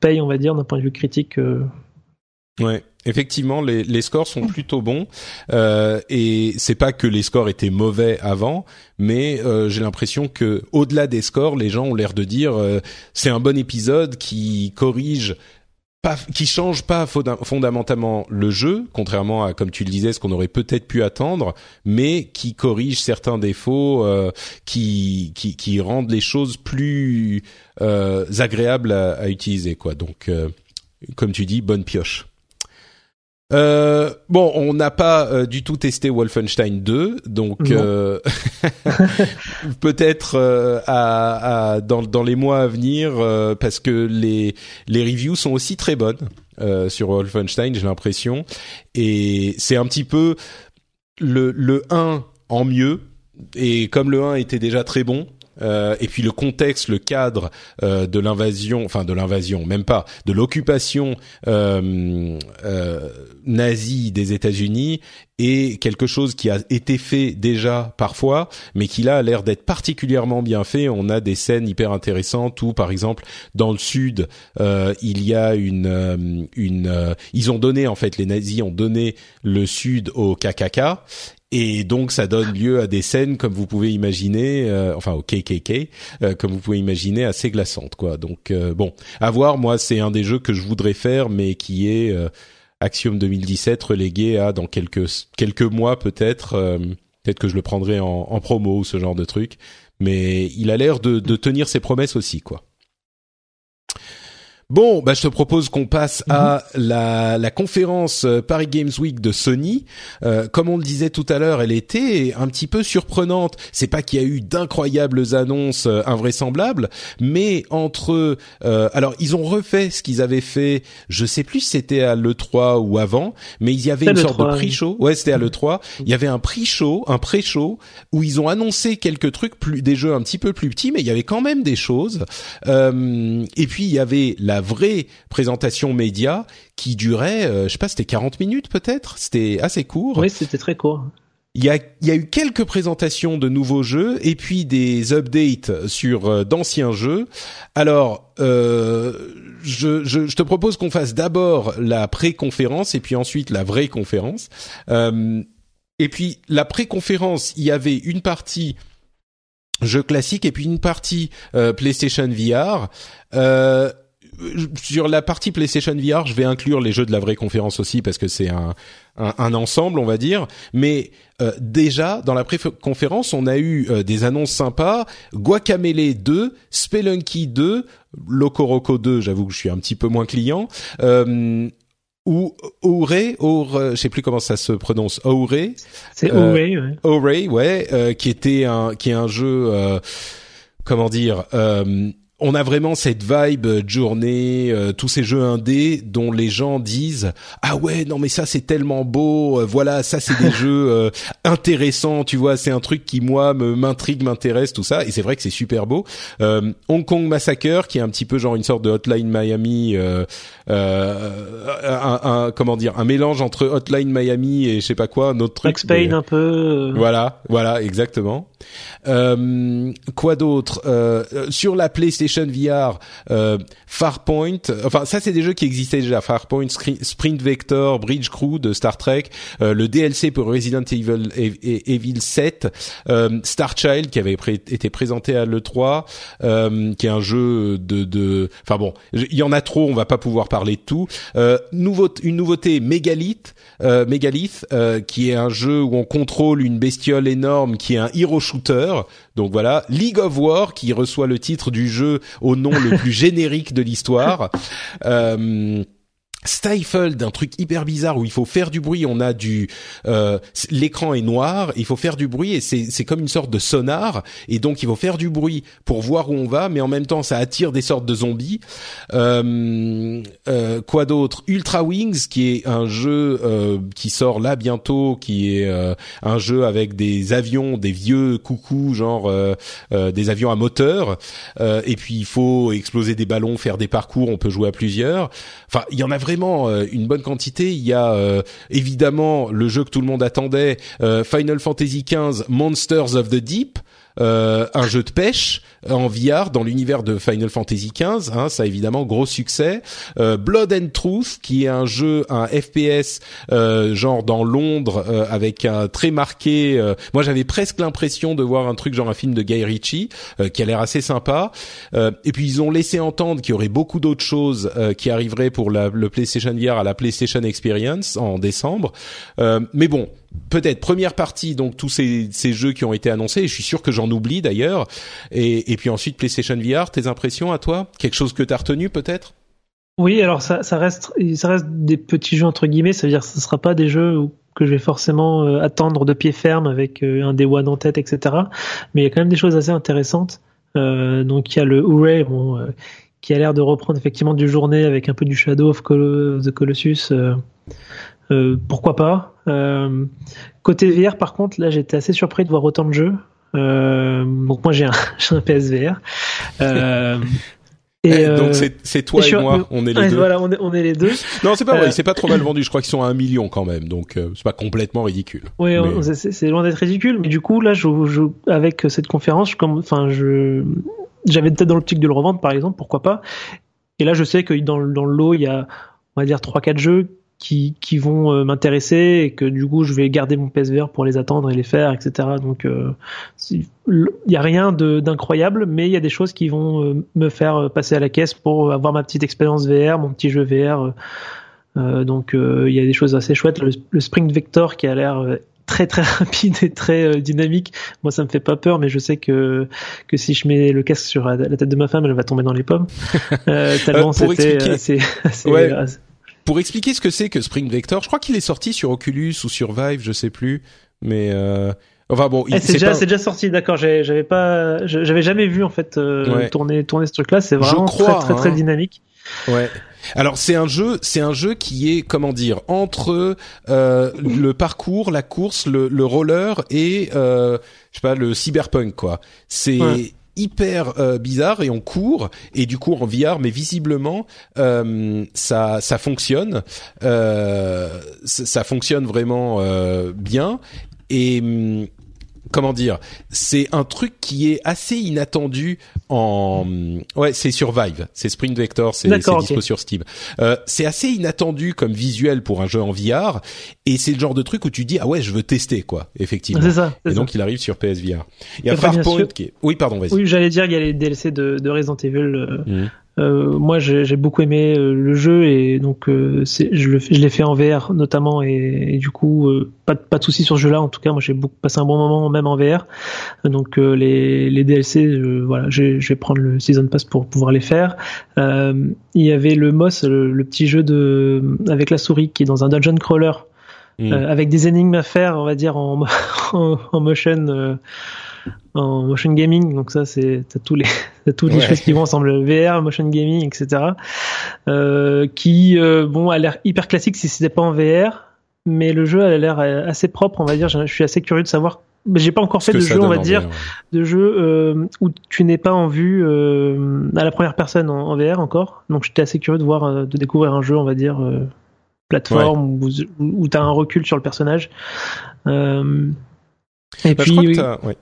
payent, on va dire, d'un point de vue critique. Ouais. Effectivement, les, les, scores sont plutôt bons euh, et c'est pas que les scores étaient mauvais avant, mais euh, j'ai l'impression que au-delà des scores, les gens ont l'air de dire euh, c'est un bon épisode qui corrige pas, qui change pas fondamentalement le jeu, contrairement à comme tu le disais, ce qu'on aurait peut-être pu attendre, mais qui corrige certains défauts, euh, qui, qui, qui rendent les choses plus euh, agréables à, à, utiliser, quoi. Donc, euh, comme tu dis, bonne pioche. Euh, bon, on n'a pas euh, du tout testé Wolfenstein 2, donc euh, peut-être euh, à, à, dans, dans les mois à venir, parce que les les reviews sont aussi très bonnes sur Wolfenstein, j'ai l'impression, et c'est un petit peu le le 1 en mieux. Et comme le 1 était déjà très bon, euh, et puis le contexte, le cadre euh, de l'invasion, enfin de l'invasion, même pas, de l'occupation euh, euh nazie des États-Unis est quelque chose qui a été fait déjà parfois, mais qui là a l'air d'être particulièrement bien fait. On a des scènes hyper intéressantes où, par exemple, dans le sud, euh, il y a une, une, ils ont donné en fait les nazis ont donné le sud au KKK et donc ça donne lieu à des scènes comme vous pouvez imaginer, euh, enfin au KKK, euh, comme vous pouvez imaginer, assez glaçantes quoi. Donc euh, bon, à voir. Moi, c'est un des jeux que je voudrais faire, mais qui est Axiom 2017 relégué à dans quelques quelques mois peut-être. peut-être que je le prendrai en, en, promo ou ce genre de truc. Mais il a l'air de, de tenir ses promesses aussi quoi. Bon, bah je te propose qu'on passe à mhm. la, la conférence euh, Paris Games Week de Sony. Euh, comme on le disait tout à l'heure, elle était un petit peu surprenante. C'est pas qu'il y a eu d'incroyables annonces euh, invraisemblables, mais entre euh, alors ils ont refait ce qu'ils avaient fait. Je sais plus si c'était à le 3 ou avant, mais il y avait une sorte de prix-show. Ouais, c'était à le 3. Il y avait un prix-show, un pré-show où ils ont annoncé quelques trucs plus des jeux un petit peu plus petits, mais il y avait quand même des choses. et puis il y avait la vraie présentation média qui durait, euh, je sais pas, c'était 40 minutes peut-être, c'était assez court. Oui, c'était très court. Il y, a, il y a eu quelques présentations de nouveaux jeux et puis des updates sur euh, d'anciens jeux. Alors, euh, je, je, je, te propose qu'on fasse d'abord la pré-conférence et puis ensuite la vraie conférence. Euh, et puis la pré-conférence, il y avait une partie jeux classiques et puis une partie euh, PlayStation VR. Euh, sur la partie PlayStation VR, je vais inclure les jeux de la vraie conférence aussi parce que c'est un, un, ensemble, on va dire. Mais euh, déjà dans la pré-conférence, on a eu euh, des annonces sympas. Guacamele 2, Spelunky 2, Locoroco 2. J'avoue que je suis un petit peu moins client. Euh, ou Oure, Oure, je sais plus comment ça se prononce, Oure. C'est Oure, ouais. Oure, ouais, qui était un, qui est un jeu, comment dire, on a vraiment cette vibe euh, journée, euh, tous ces jeux indés dont les gens disent ah ouais non mais ça c'est tellement beau, euh, voilà ça c'est des jeux intéressants, tu vois c'est un truc qui moi me m'intrigue, m'intéresse tout ça et c'est vrai que c'est super beau. Hong Kong Massacre qui est un petit peu genre une sorte de Hotline Miami, un, comment dire un mélange entre Hotline Miami et je sais pas quoi un autre truc. Max Payne un peu. Voilà voilà exactement. quoi d'autre? Sur la PlayStation VR, euh, Farpoint. Enfin, ça c'est des jeux qui existaient déjà. Farpoint, Sprint Vector, Bridge Crew de Star Trek, euh, le DLC pour Resident Evil, Evil 7, euh, Star Child qui avait été présenté à l'E3, euh, qui est un jeu de, de... Enfin bon, il y en a trop, on va pas pouvoir parler de tout. Euh, une nouveauté, Megalith, euh, Megalith, qui est un jeu où on contrôle une bestiole énorme qui est un hero shooter. Donc voilà, League of War qui reçoit le titre du jeu au nom le plus générique de l'histoire. Euh, Stifled, d'un truc hyper bizarre où il faut faire du bruit. On a du, euh, l'écran est noir, il faut faire du bruit et c'est c'est comme une sorte de sonar et donc il faut faire du bruit pour voir où on va, mais en même temps ça attire des sortes de zombies. Euh, euh, quoi d'autre? Ultra Wings, qui est un jeu euh, qui sort là bientôt, qui est euh, un jeu avec des avions, des vieux coucous, genre euh, des avions à moteur. et puis il faut exploser des ballons, faire des parcours. On peut jouer à plusieurs. Enfin, il y en a vraiment euh, une bonne quantité. Il y a euh, évidemment le jeu que tout le monde attendait, euh, Final Fantasy XV Monsters of the Deep. Euh, un jeu de pêche en VR dans l'univers de Final Fantasy XV. Hein, ça a évidemment gros succès. Euh, Blood and Truth, qui est un jeu, un FPS euh, genre dans Londres avec un très marqué. moi, j'avais presque l'impression de voir un truc genre un film de Guy Ritchie qui a l'air assez sympa. et puis ils ont laissé entendre qu'il y aurait beaucoup d'autres choses qui arriveraient pour la, le PlayStation VR à la PlayStation Experience en décembre. mais bon, peut-être première partie donc tous ces, jeux qui ont été annoncés et je suis sûr que j'en oublie d'ailleurs. Et, puis ensuite PlayStation VR tes impressions à toi? Quelque chose que tu as retenu peut-être? Oui alors ça, reste des petits jeux entre guillemets ça veut dire que ce sera pas des jeux que je vais forcément euh, attendre de pied ferme avec euh, un Day One en tête etc mais il y a quand même des choses assez intéressantes. Euh, donc il y a le Hooray qui a l'air de reprendre effectivement du journée avec un peu du Shadow of the Colossus euh, pourquoi pas euh, Côté VR, par contre, là, j'étais assez surpris de voir autant de jeux. Euh, donc moi, j'ai un, un PSVR. Et eh, donc c'est toi et, moi, on est les deux. Voilà, on est, on est les deux. Non, c'est pas vrai, c'est pas trop mal vendu. Je crois qu'ils sont à un million quand même, donc c'est pas complètement ridicule. Oui, c'est loin d'être ridicule, mais du coup là, je, je avec cette conférence, comme, enfin, je, j'avais peut-être dans l'optique de le revendre, par exemple, pourquoi pas. Et là, je sais que dans, dans le lot, il y a, on va dire trois quatre jeux qui, qui vont euh, m'intéresser et que du coup je vais garder mon PSVR pour les attendre et les faire, etc. Donc euh, il y a rien d'incroyable, mais il y a des choses qui vont euh, me faire passer à la caisse pour avoir ma petite expérience VR, mon petit jeu VR. donc il y a des choses assez chouettes. Le, le Spring Vector qui a l'air très très rapide et très dynamique. Moi, ça me fait pas peur, mais je sais que que si je mets le casque sur la tête de ma femme, elle va tomber dans les pommes. tellement c'était assez, assez, pour expliquer ce que c'est que Spring Vector, je crois qu'il est sorti sur Oculus ou sur Vive, je sais plus, mais euh... enfin bon, eh, c'est déjà, déjà sorti, d'accord. J'avais pas, j'avais jamais vu en fait euh, tourner tourner ce truc-là. C'est vraiment très très très hein. dynamique. Ouais. Alors c'est un jeu, c'est un jeu qui est comment dire entre euh, le parcours, la course, le, le roller et euh, je sais pas le cyberpunk quoi. C'est hyper euh, bizarre et on court et du coup en VR mais visiblement euh, ça ça fonctionne euh, ça fonctionne vraiment euh, bien et hum, comment dire, c'est un truc qui est assez inattendu en ouais, c'est Survive, c'est Sprint Vector, c'est dispo sur Steam. Euh, c'est assez inattendu comme visuel pour un jeu en VR et c'est le genre de truc où tu dis ah ouais, je veux tester quoi, effectivement. C'est ça. Et donc il arrive sur PSVR. Il y a Farpoint qui est Oui, pardon, vas-y. Oui, j'allais dire qu'il y a les DLC de, de Resident Evil euh, mmh. Euh, moi, j'ai beaucoup aimé euh, le jeu et donc euh, je l'ai fait en VR notamment et, du coup pas, pas de soucis sur ce jeu-là. En tout cas, moi j'ai beaucoup passé un bon moment même en VR. Donc les, les DLC, voilà, je vais prendre le season pass pour pouvoir les faire. il y avait le Moss, le, petit jeu de avec la souris qui est dans un dungeon crawler hmm. avec des énigmes à faire, on va dire en, en motion en motion gaming. Donc ça, c'est tous les toutes les choses qui vont ensemble, VR, motion gaming, etc. Euh, qui euh, bon a l'air hyper classique si c'était pas en VR, mais le jeu a l'air assez propre, on va dire. Je suis assez curieux de savoir. J'ai pas encore fait de jeu, on va dire, de jeu euh, où tu n'es pas en vue euh, à la première personne en, VR encore. Donc j'étais assez curieux de voir, euh, de découvrir un jeu, on va dire plateforme où, où tu as un recul sur le personnage. Euh, et bah, puis, oui.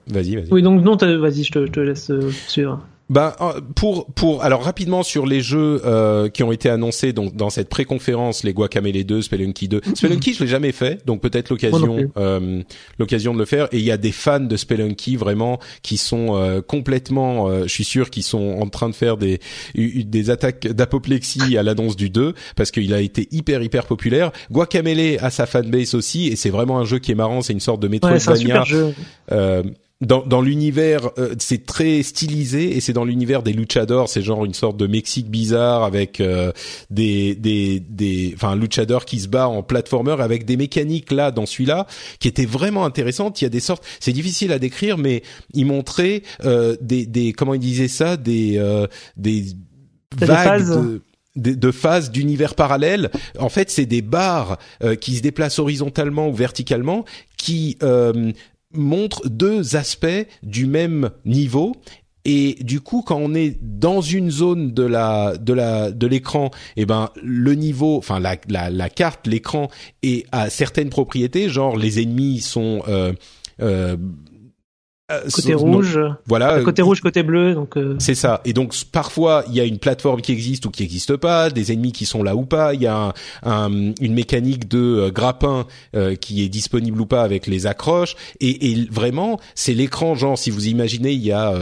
vas-y, vas-y. Oui, donc non, vas-y, je te, je te laisse euh, suivre. Bah pour pour alors rapidement sur les jeux euh, qui ont été annoncés donc dans cette pré-conférence les Guacamelee 2, Spelunky 2. Spelunky je l'ai jamais fait donc peut-être l'occasion euh, l'occasion de le faire et il y a des fans de Spelunky vraiment qui sont euh, complètement je suis sûr qu'ils sont en train de faire des des attaques d'apoplexie à l'annonce du 2 parce qu'il a été hyper hyper populaire. Guacamelee a sa fanbase aussi et c'est vraiment un jeu qui est marrant, c'est une sorte de Metroidvania. Ouais, dans, dans l'univers, euh, c'est très stylisé et c'est dans l'univers des luchadors, c'est genre une sorte de Mexique bizarre avec euh, des des des enfin luchador qui se bat en platformer avec des mécaniques là dans celui-là qui étaient vraiment intéressantes. Il y a des sortes, c'est difficile à décrire, mais il montrait euh, des des comment il disait ça, des des vagues de, de, phases d'univers parallèles. En fait, c'est des barres qui se déplacent horizontalement ou verticalement, qui euh, montre deux aspects du même niveau. Et du coup, quand on est dans une zone de la de la de l'écran, eh ben le niveau, enfin la la, carte, l'écran est à certaines propriétés, genre les ennemis sont euh, euh, côté rouge. voilà. Euh, côté rouge, côté bleu. Donc. Euh, C'est ça. Et donc parfois il y a une plateforme qui existe ou qui n'existe pas, des ennemis qui sont là ou pas. Il y a un, une mécanique de grappin qui est disponible ou pas avec les accroches. Et, et vraiment, c'est l'écran. Genre, si vous imaginez, il y a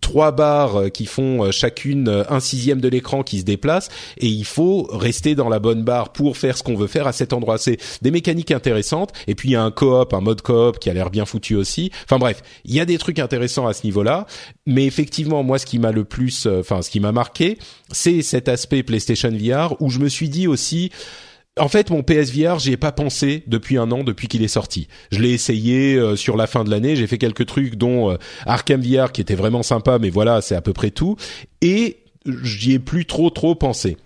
trois barres qui font chacune un sixième de l'écran qui se déplace, et il faut rester dans la bonne barre pour faire ce qu'on veut faire à cet endroit. C'est des mécaniques intéressantes. Et puis il y a un coop, un mode coop qui a l'air bien foutu aussi. Enfin bref, il y a des trucs intéressants à ce niveau-là, mais effectivement, moi, ce qui m'a le plus, euh, enfin, ce qui m'a marqué, c'est cet aspect PlayStation VR où je me suis dit aussi. En fait, mon PSVR, j'y ai pas pensé depuis un an, depuis qu'il est sorti. Je l'ai essayé euh, sur la fin de l'année. J'ai fait quelques trucs, dont euh, Arkham VR, qui était vraiment sympa, mais voilà, c'est à peu près tout. Et j'y ai plus trop trop pensé.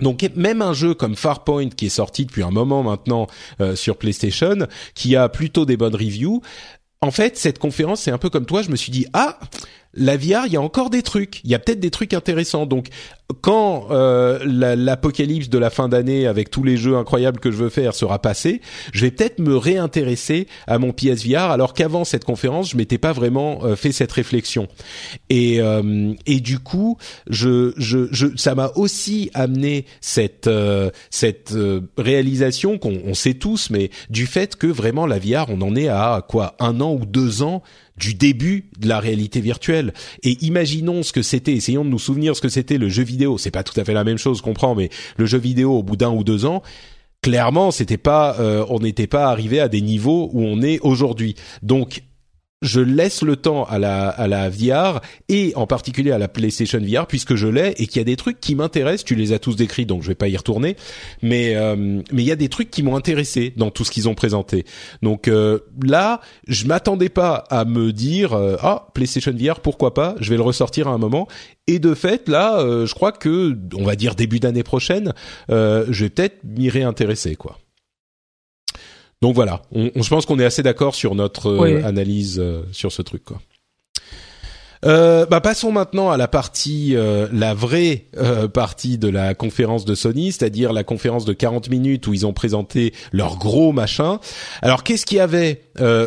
Donc même un jeu comme Farpoint qui est sorti depuis un moment maintenant sur PlayStation, qui a plutôt des bonnes reviews, en fait, cette conférence, c'est un peu comme toi. Je me suis dit, ah, la VR, il y a encore des trucs. Il y a peut-être des trucs intéressants. Donc, quand euh, l'apocalypse de la fin d'année avec tous les jeux incroyables que je veux faire sera passé, je vais peut-être me réintéresser à mon PSVR alors qu'avant cette conférence, je m'étais pas vraiment euh, fait cette réflexion. Et euh, et du coup, je je, je ça m'a aussi amené cette cette réalisation qu'on sait tous, mais du fait que vraiment la VR, on en est à quoi un an ou deux ans du début de la réalité virtuelle. Et imaginons ce que c'était, essayons de nous souvenir ce que c'était le jeu vidéo. C'est pas tout à fait la même chose, comprends, mais le jeu vidéo au bout d'un ou deux ans, clairement, c'était pas, on n'était pas arrivé à des niveaux où on est aujourd'hui. Donc je laisse le temps à la à la VR et en particulier à la PlayStation VR puisque je l'ai et qu'il y a des trucs qui m'intéressent. Tu les as tous décrits donc je vais pas y retourner, mais euh, mais il y a des trucs qui m'ont intéressé dans tout ce qu'ils ont présenté. Donc euh, là, je m'attendais pas à me dire euh, ah PlayStation VR pourquoi pas, je vais le ressortir à un moment. Et de fait là, je crois que on va dire début d'année prochaine, je vais peut-être m'y réintéresser quoi. Donc voilà, on, je pense qu'on est assez d'accord sur notre euh, analyse euh, sur ce truc quoi. Euh, bah passons maintenant à la partie, euh, la vraie euh, partie de la conférence de Sony, c'est-à-dire la conférence de 40 minutes où ils ont présenté leur gros machin. Alors qu'est-ce qu'il y avait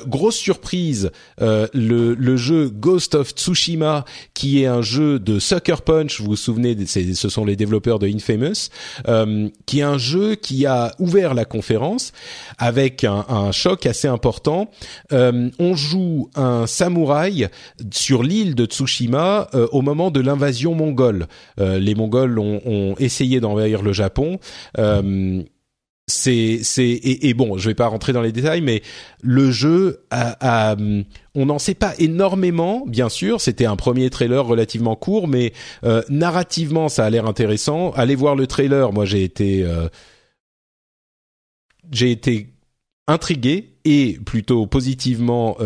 Grosse surprise, le, le, jeu Ghost of Tsushima, qui est un jeu de Sucker Punch. Vous vous souvenez, ce sont les développeurs de Infamous, qui est un jeu qui a ouvert la conférence avec un, un choc assez important. on joue un samouraï sur l'île de Tsushima euh, au moment de l'invasion mongole. Euh, les Mongols ont, essayé d'envahir le Japon. Euh, c'est c'est et, bon, je vais pas rentrer dans les détails, mais le jeu on n'en sait pas énormément, bien sûr. C'était un premier trailer relativement court, mais narrativement, ça a l'air intéressant. Allez voir le trailer. Moi, j'ai été j'ai été intrigué et plutôt positivement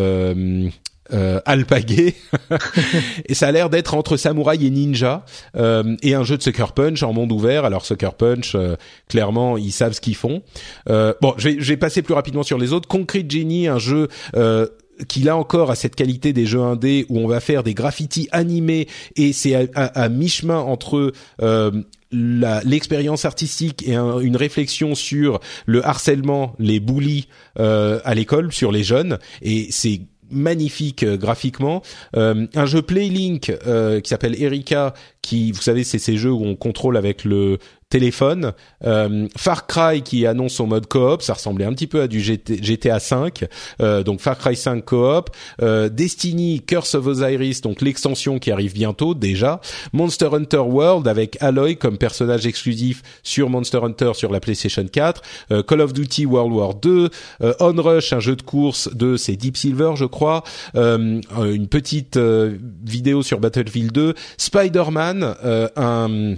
euh, alpagué et ça a l'air d'être entre samouraï et ninja euh, et un jeu de Sucker Punch en monde ouvert. Alors Sucker Punch, euh, clairement, ils savent ce qu'ils font. Euh, bon, je vais, passer plus rapidement sur les autres. Concrete Genie, un jeu euh, qui là encore a cette qualité des jeux indés où on va faire des graffitis animés et c'est à, à, mi-chemin entre euh, l'expérience artistique et une réflexion sur le harcèlement, les bullies euh, à l'école, sur les jeunes et c'est magnifique euh, graphiquement. Euh, un jeu Playlink euh, qui s'appelle Erika, qui, vous savez, c'est ces jeux où on contrôle avec le téléphone. Euh, Far Cry qui annonce son mode coop, ça ressemblait un petit peu à du GTA 5, euh, donc Far Cry 5 coop. Euh, Destiny Curse of Osiris, donc l'extension qui arrive bientôt déjà. Monster Hunter World avec Aloy comme personnage exclusif sur Monster Hunter sur la PlayStation 4. Euh, Call of Duty World War 2. Euh, Onrush, un jeu de course de c'est Deep Silver je crois. une petite vidéo sur Battlefield 2. Spider-Man, un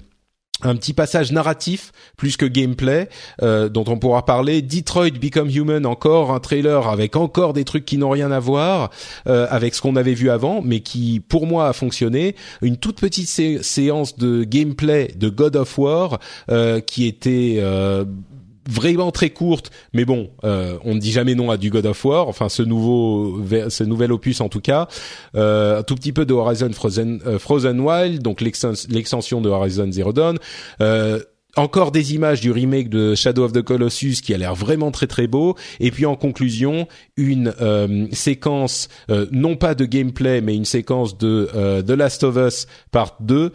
un petit passage narratif plus que gameplay euh, dont on pourra parler. Detroit Become Human encore un trailer avec encore des trucs qui n'ont rien à voir euh, avec ce qu'on avait vu avant, mais qui pour moi a fonctionné. Une toute petite séance de gameplay de God of War euh, qui était vraiment très courte, mais bon, euh, on ne dit jamais non à du God of War. Enfin, ce nouveau, ce nouvel opus en tout cas, euh, un tout petit peu de Horizon Frozen, euh, Frozen Wild, donc l'extension de Horizon Zero Dawn. Euh, encore des images du remake de Shadow of the Colossus qui a l'air vraiment très très beau. Et puis en conclusion une euh, séquence euh, non pas de gameplay mais une séquence de euh, The Last of Us Part 2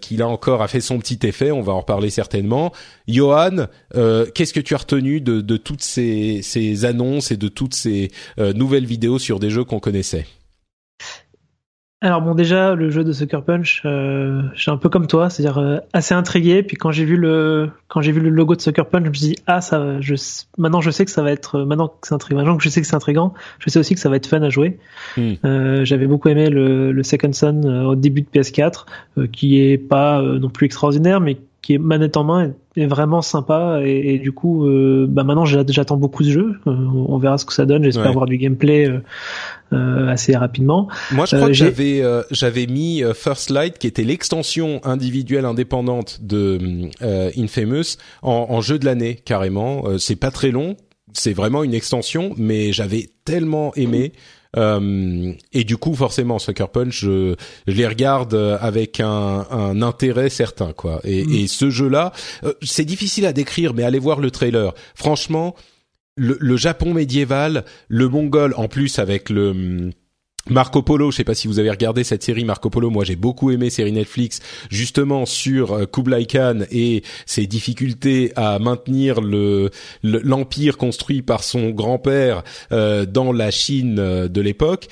qui là encore a fait son petit effet. On va en reparler certainement. Johan qu'est-ce que tu as retenu de, de toutes ces, ces annonces et de toutes ces nouvelles vidéos sur des jeux qu'on connaissait? Alors bon, déjà le jeu de Sucker Punch, euh, je suis un peu comme toi, c'est-à-dire euh, assez intrigué. Puis quand j'ai vu le quand j'ai vu le logo de Sucker Punch, je me suis dit ah ça, je maintenant je sais que ça va être maintenant que c'est intriguant, maintenant que je sais que c'est intrigant, je sais aussi que ça va être fun à jouer. Hmm. Euh, J'avais beaucoup aimé le, le Second Son euh, au début de PS4, euh, qui est pas non plus extraordinaire, mais qui est manette en main est vraiment sympa et, du coup euh, bah maintenant j'attends beaucoup de jeu euh, on verra ce que ça donne. J'espère avoir du gameplay euh, assez rapidement. Moi je crois que j'avais j'avais mis First Light qui était l'extension individuelle indépendante de Infamous en, en, jeu de l'année carrément. C'est pas très long. C'est vraiment une extension mais j'avais tellement aimé euh, et du coup, forcément, Sucker Punch, je, les regarde avec un, un intérêt certain, quoi. Et, mm. et ce jeu-là, euh, c'est difficile à décrire, mais allez voir le trailer. Franchement, le, le Japon médiéval, le Mongol, en plus avec le Marco Polo, je sais pas si vous avez regardé cette série Marco Polo. Moi, j'ai beaucoup aimé série Netflix justement sur euh, Kublai Khan et ses difficultés à maintenir le l'empire construit par son grand-père euh, dans la Chine euh, de l'époque.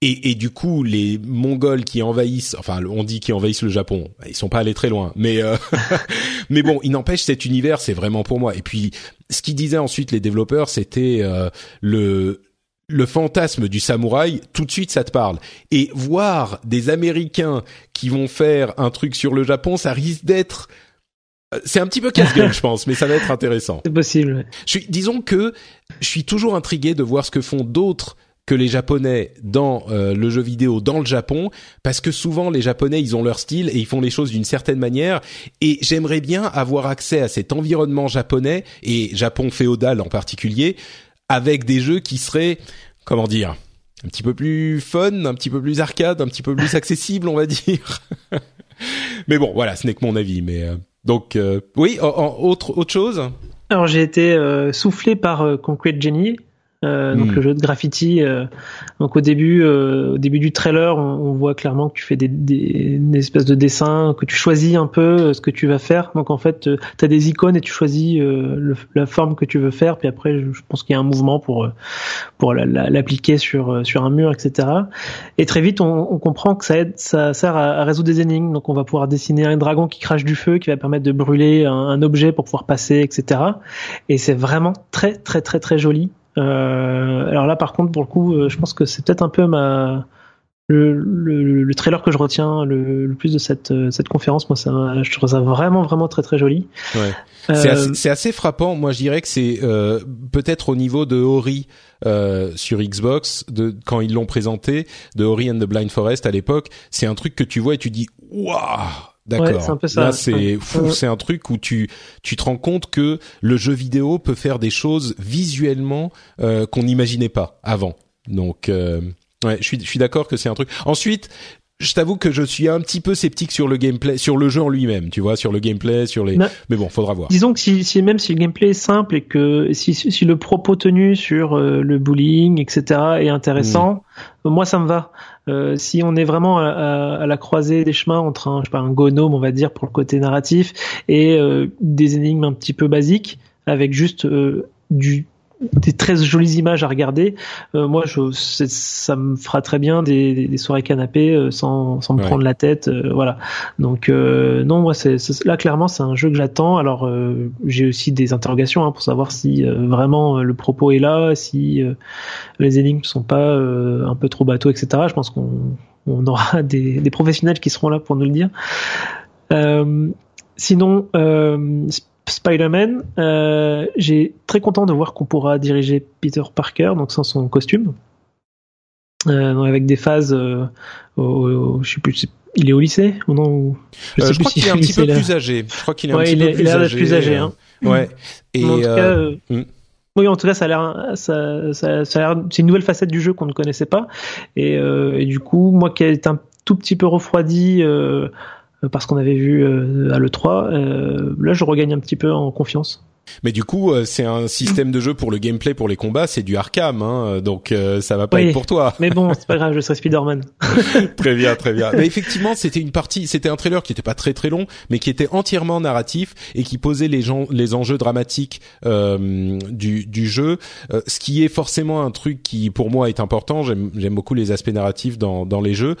et, et, du coup, les Mongols qui envahissent, enfin, on dit qu'ils envahissent le Japon, ils sont pas allés très loin, mais euh, mais bon, il n'empêche cet univers, c'est vraiment pour moi. Et puis, ce qu'ils disaient ensuite les développeurs, c'était euh, le le fantasme du samouraï, tout de suite ça te parle. Et voir des Américains qui vont faire un truc sur le Japon, ça risque d'être euh, c'est un petit peu casse-gueule, je pense, mais ça va être intéressant. C'est possible. Je suis, disons que je suis toujours intrigué de voir ce que font d'autres que les Japonais dans euh, le jeu vidéo dans le Japon, parce que souvent les Japonais ils ont leur style et ils font les choses d'une certaine manière, et j'aimerais bien avoir accès à cet environnement japonais et Japon féodal en particulier, avec des jeux qui seraient, comment dire, un petit peu plus fun, un petit peu plus arcade, un petit peu plus accessible, on va dire. mais bon, voilà, ce n'est que mon avis, mais euh, donc euh, oui, autre autre chose? Alors j'ai été soufflé par Concrete Genie euh, donc hmm. le jeu de graffiti. Euh, donc au début, euh, au début du trailer, on, voit clairement que tu fais des, des, des, espèces de dessins, que tu choisis un peu ce que tu vas faire. Donc en fait, tu as des icônes et tu choisis le, la forme que tu veux faire. Puis après, je, pense qu'il y a un mouvement pour pour l'appliquer sur sur un mur, etc. Et très vite, on, on comprend que ça aide, ça sert à, à, résoudre des énigmes. Donc on va pouvoir dessiner un dragon qui crache du feu, qui va permettre de brûler un, un objet pour pouvoir passer, etc. Et c'est vraiment très très très très joli. Euh, alors là, par contre, pour le coup, euh, je pense que c'est peut-être un peu ma le, le, le, trailer que je retiens le, le plus de cette, euh, cette conférence, moi, ça, je trouve ça vraiment, vraiment très, très joli. Ouais. Euh, c'est assez, assez, frappant. Moi, je dirais que c'est euh, peut-être au niveau de Ori euh, sur Xbox, de quand ils l'ont présenté, de Ori and the Blind Forest à l'époque. C'est un truc que tu vois et tu dis waouh D'accord. Là, c'est fou. C'est un truc où tu tu te rends compte que le jeu vidéo peut faire des choses visuellement euh, qu'on n'imaginait pas avant. Donc, euh, ouais, je suis je suis d'accord que c'est un truc. Ensuite, je t'avoue que je suis un petit peu sceptique sur le gameplay, sur le jeu en lui-même, tu vois, sur le gameplay, sur les. Mais, bon, faudra voir. Disons que si, si, même si le gameplay est simple et que si, si le propos tenu sur euh, le bullying, etc. est intéressant, hmm. moi ça me va. Euh, si on est vraiment à, à, la croisée des chemins entre un, je sais pas, un gonome, on va dire pour le côté narratif, et euh, des énigmes un petit peu basiques avec juste euh, du des très jolies images à regarder. Euh, moi, je, ça me fera très bien des, des soirées canapé euh, sans, sans me prendre la tête, euh, voilà. Donc non, moi, c'est là clairement, c'est un jeu que j'attends. Alors, j'ai aussi des interrogations hein, pour savoir si vraiment le propos est là, si les énigmes sont pas un peu trop bateaux, etc. Je pense qu'on on aura des, des, professionnels qui seront là pour nous le dire. sinon, Spider-Man, euh, j'ai très content de voir qu'on pourra diriger Peter Parker, donc sans son costume, euh, avec des phases. Euh, au, je sais plus, il est au lycée ou non Je, sais crois qu'il est un petit peu plus âgé. Je crois qu'il est un petit peu plus âgé. plus âgé. Hein. Ouais. Et en tout cas, hmm. Oui, en tout cas, ça a l'air, ça, ça, ça a l'air, c'est une nouvelle facette du jeu qu'on ne connaissait pas, et, et, du coup, moi qui ai été un tout petit peu refroidi euh, euh, parce qu'on avait vu euh, à l'E3. Euh, là, je regagne un petit peu en confiance. Mais du coup, c'est un système de jeu pour le gameplay, pour les combats, c'est du Arkham, hein, donc ça va pas être pour toi. mais bon, c'est pas grave, je serai Spider-Man. très bien, très bien. Mais effectivement, c'était une partie, c'était un trailer qui était pas très très long, mais qui était entièrement narratif et qui posait les gens, les enjeux dramatiques euh, du, du jeu, ce qui est forcément un truc qui pour moi est important. J'aime beaucoup les aspects narratifs dans dans les jeux,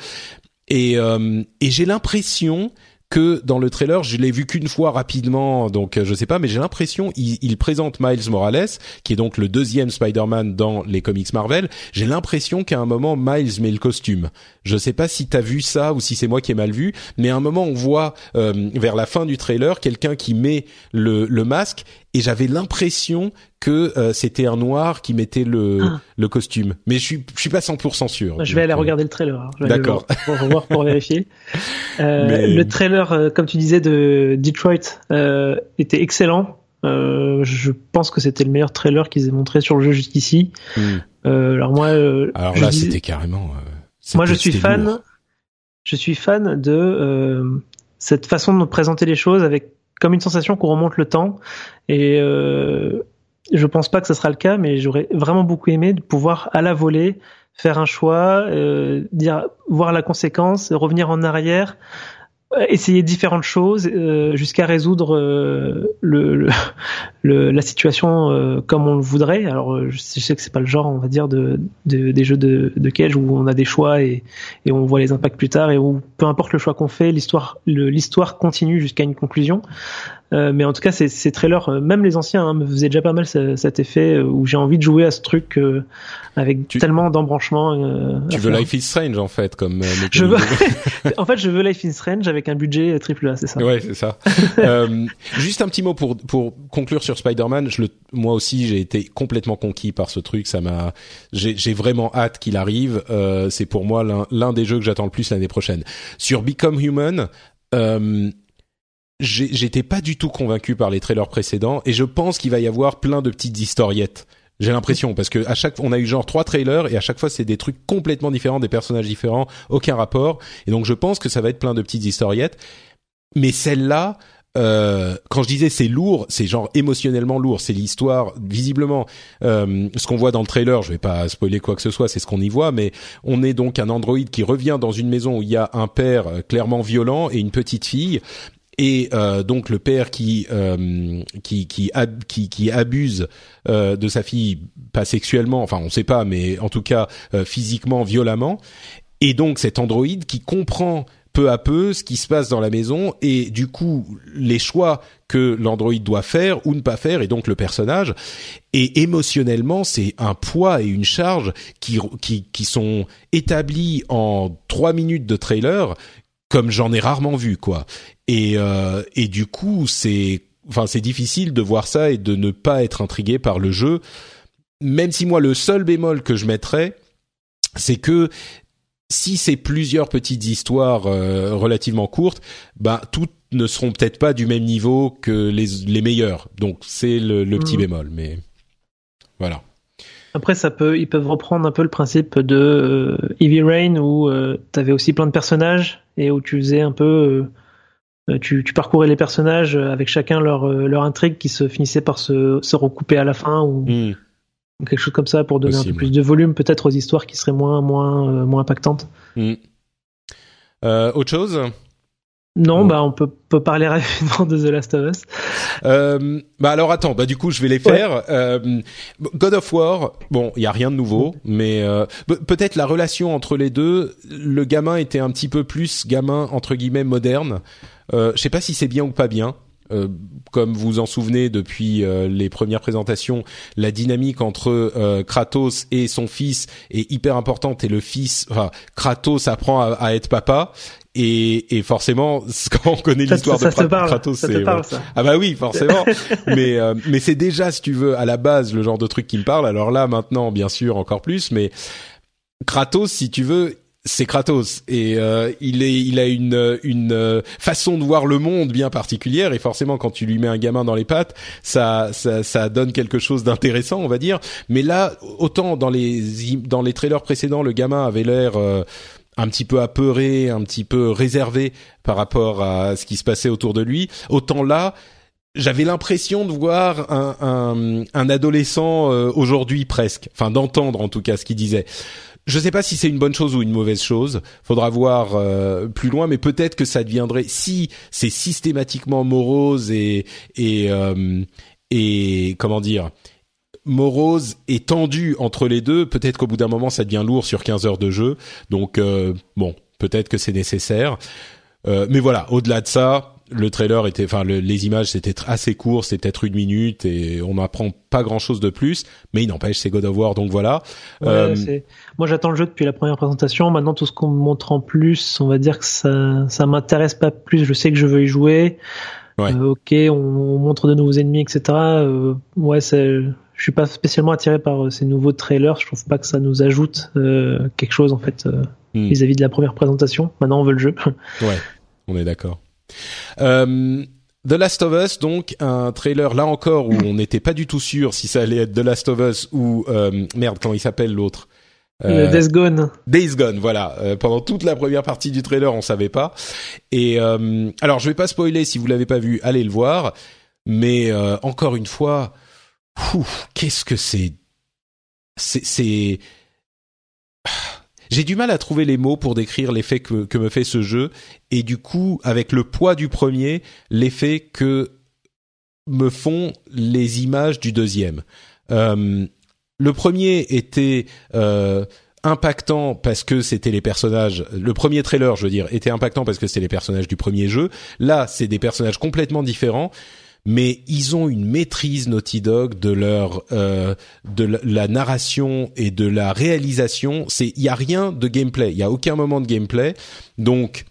et, euh, et j'ai l'impression que dans le trailer, je l'ai vu qu'une fois rapidement, donc euh, je sais pas, mais j'ai l'impression il, il, présente Miles Morales, qui est donc le deuxième Spider-Man dans les comics Marvel. J'ai l'impression qu'à un moment Miles met le costume. Je sais pas si t'as vu ça ou si c'est moi qui ai mal vu, mais à un moment on voit euh, vers la fin du trailer quelqu'un qui met le, le masque et j'avais l'impression que euh, c'était un noir qui mettait le, ah. le costume. Mais je suis je suis pas 100% sûr. Je vais aller regarder le trailer. Hein. D'accord. Pour voir pour vérifier. Euh, Le trailer, euh, comme tu disais, de Detroit euh, était excellent. Euh, je pense que c'était le meilleur trailer qu'ils aient montré sur le jeu jusqu'ici. Hmm. alors moi, alors là, c'était carrément. moi, je suis fan. Je suis fan de cette façon de présenter les choses avec comme une sensation qu'on remonte le temps. Et euh, je pense pas que ce sera le cas, mais j'aurais vraiment beaucoup aimé de pouvoir à la volée faire un choix, euh, dire voir la conséquence, revenir en arrière, essayer différentes choses euh, jusqu'à résoudre euh, le, le, la situation euh, comme on le voudrait. Alors je sais que c'est pas le genre, on va dire, de, de des jeux de, de cage où on a des choix et, et on voit les impacts plus tard et où peu importe le choix qu'on fait, l'histoire l'histoire continue jusqu'à une conclusion. Euh, mais en tout cas, ces, ces trailers, euh, même les anciens, hein, me faisaient déjà pas mal cet effet euh, où j'ai envie de jouer à ce truc avec tellement d'embranchements. tu veux Life is Strange en fait, comme. je veux... en fait, je veux Life is Strange avec un budget triple A, c'est ça. Ouais, c'est ça. juste un petit mot pour pour conclure sur Spider-Man. Je le, moi aussi, j'ai été complètement conquis par ce truc. Ça m'a, j'ai vraiment hâte qu'il arrive. c'est pour moi l'un des jeux que j'attends le plus l'année prochaine. Sur Become Human. Euh, j'étais pas du tout convaincu par les trailers précédents et je pense qu'il va y avoir plein de petites historiettes. J'ai l'impression parce que à chaque on a eu genre trois trailers et à chaque fois c'est des trucs complètement différents, des personnages différents, aucun rapport. Et donc je pense que ça va être plein de petites historiettes. Mais celle-là, euh, quand je disais c'est lourd, c'est genre émotionnellement lourd. C'est l'histoire, visiblement, euh, ce qu'on voit dans le trailer. Je vais pas spoiler quoi que ce soit, c'est ce qu'on y voit, mais on est donc un androïde qui revient dans une maison où il y a un père euh, clairement violent et une petite fille, et euh, donc le père qui euh, qui, qui, qui, qui abuse euh, de sa fille pas sexuellement enfin on sait pas mais en tout cas physiquement violemment. Et donc cet androïde qui comprend peu à peu ce qui se passe dans la maison et du coup les choix que l'androïde doit faire ou ne pas faire et donc le personnage. Et émotionnellement c'est un poids et une charge qui, qui, qui sont établis en trois minutes de trailer comme j'en ai rarement vu quoi. Et euh, et du coup c'est enfin c'est difficile de voir ça et de ne pas être intrigué par le jeu. Même si moi le seul bémol que je mettrais, c'est que si c'est plusieurs petites histoires euh, relativement courtes, bah toutes ne seront peut-être pas du même niveau que les les meilleures. Donc c'est le, petit mmh. bémol, mais voilà. Après, ça peut, ils peuvent reprendre un peu le principe de euh, Heavy Rain où euh, tu avais aussi plein de personnages et où tu faisais un peu, euh, tu, tu, parcourais les personnages avec chacun leur leur intrigue qui se finissait par se, se recouper à la fin ou, hmm. quelque chose comme ça pour donner un peu plus de volume peut-être aux histoires qui seraient moins moins moins impactantes. Hmm. autre chose? Non, bah on peut, peut parler rapidement de The Last of Us. Euh, bah alors attends, bah du coup je vais les faire. Euh, God of War, bon, il y a rien de nouveau, mais euh, peut-être la relation entre les deux, le gamin était un petit peu plus gamin entre guillemets moderne. Euh, je sais pas si c'est bien ou pas bien. Euh, comme vous en souvenez depuis euh, les premières présentations, la dynamique entre euh, Kratos et son fils est hyper importante et le fils, enfin, Kratos apprend à, à être papa et, et, forcément quand on connaît l'histoire de Kratos c'est ah bah oui forcément. Mais mais c'est déjà si tu veux à la base le genre de truc qui me parle. Alors là maintenant bien sûr encore plus. Mais Kratos si tu veux c'est Kratos. Et euh, il est il a une une euh, façon de voir le monde bien particulière. Et forcément quand tu lui mets un gamin dans les pattes ça ça, ça donne quelque chose d'intéressant on va dire. Mais là autant dans les dans les trailers précédents le gamin avait l'air euh, un petit peu apeuré, un petit peu réservé par rapport à ce qui se passait autour de lui. Autant là, j'avais l'impression de voir un, un, un adolescent aujourd'hui presque, enfin d'entendre en tout cas ce qu'il disait. Je ne sais pas si c'est une bonne chose ou une mauvaise chose. Faudra voir euh, plus loin, mais peut-être que ça deviendrait si c'est systématiquement morose et et euh, et comment dire morose et tendu entre les deux. Peut-être qu'au bout d'un moment, ça devient lourd sur 15 heures de jeu. Donc euh, bon, peut-être que c'est nécessaire. mais voilà, au-delà de ça, le trailer était, enfin les images c'était assez court, c'était peut-être une minute et on n'apprend pas grand-chose de plus, mais il n'empêche c'est God of War donc voilà. Euh, moi j'attends le jeu depuis la première présentation. Maintenant tout ce qu'on me montre en plus, on va dire que ça ça m'intéresse pas plus. Je sais que je veux y jouer. Euh, ok, on, montre de nouveaux ennemis, etc. Euh, ouais, suis pas spécialement attiré par ces nouveaux trailers. Je trouve pas que ça nous ajoute quelque chose en fait hmm. vis-à-vis -vis de la première présentation. Maintenant on veut le jeu. ouais, on est d'accord. Euh, The Last of Us, donc un trailer là encore où on n'était pas du tout sûr si ça allait être The Last of Us ou euh, merde comment il s'appelle l'autre. Euh, Days Gone. Days Gone, voilà. Euh, pendant toute la première partie du trailer, on savait pas. Et euh, alors, je vais pas spoiler si vous l'avez pas vu, allez le voir. Mais encore une fois, qu'est-ce que c'est? C'est j'ai du mal à trouver les mots pour décrire l'effet que, me fait ce jeu et du coup avec le poids du premier l'effet que me font les images du deuxième. Euh, le premier était euh, impactant parce que c'était les personnages. Le premier trailer, je veux dire, était impactant parce que c'était les personnages du premier jeu. Là, c'est des personnages complètement différents mais ils ont une maîtrise Naughty Dog de leur euh, de la narration et de la réalisation. C'est il y a rien de gameplay, il y a aucun moment de gameplay. Donc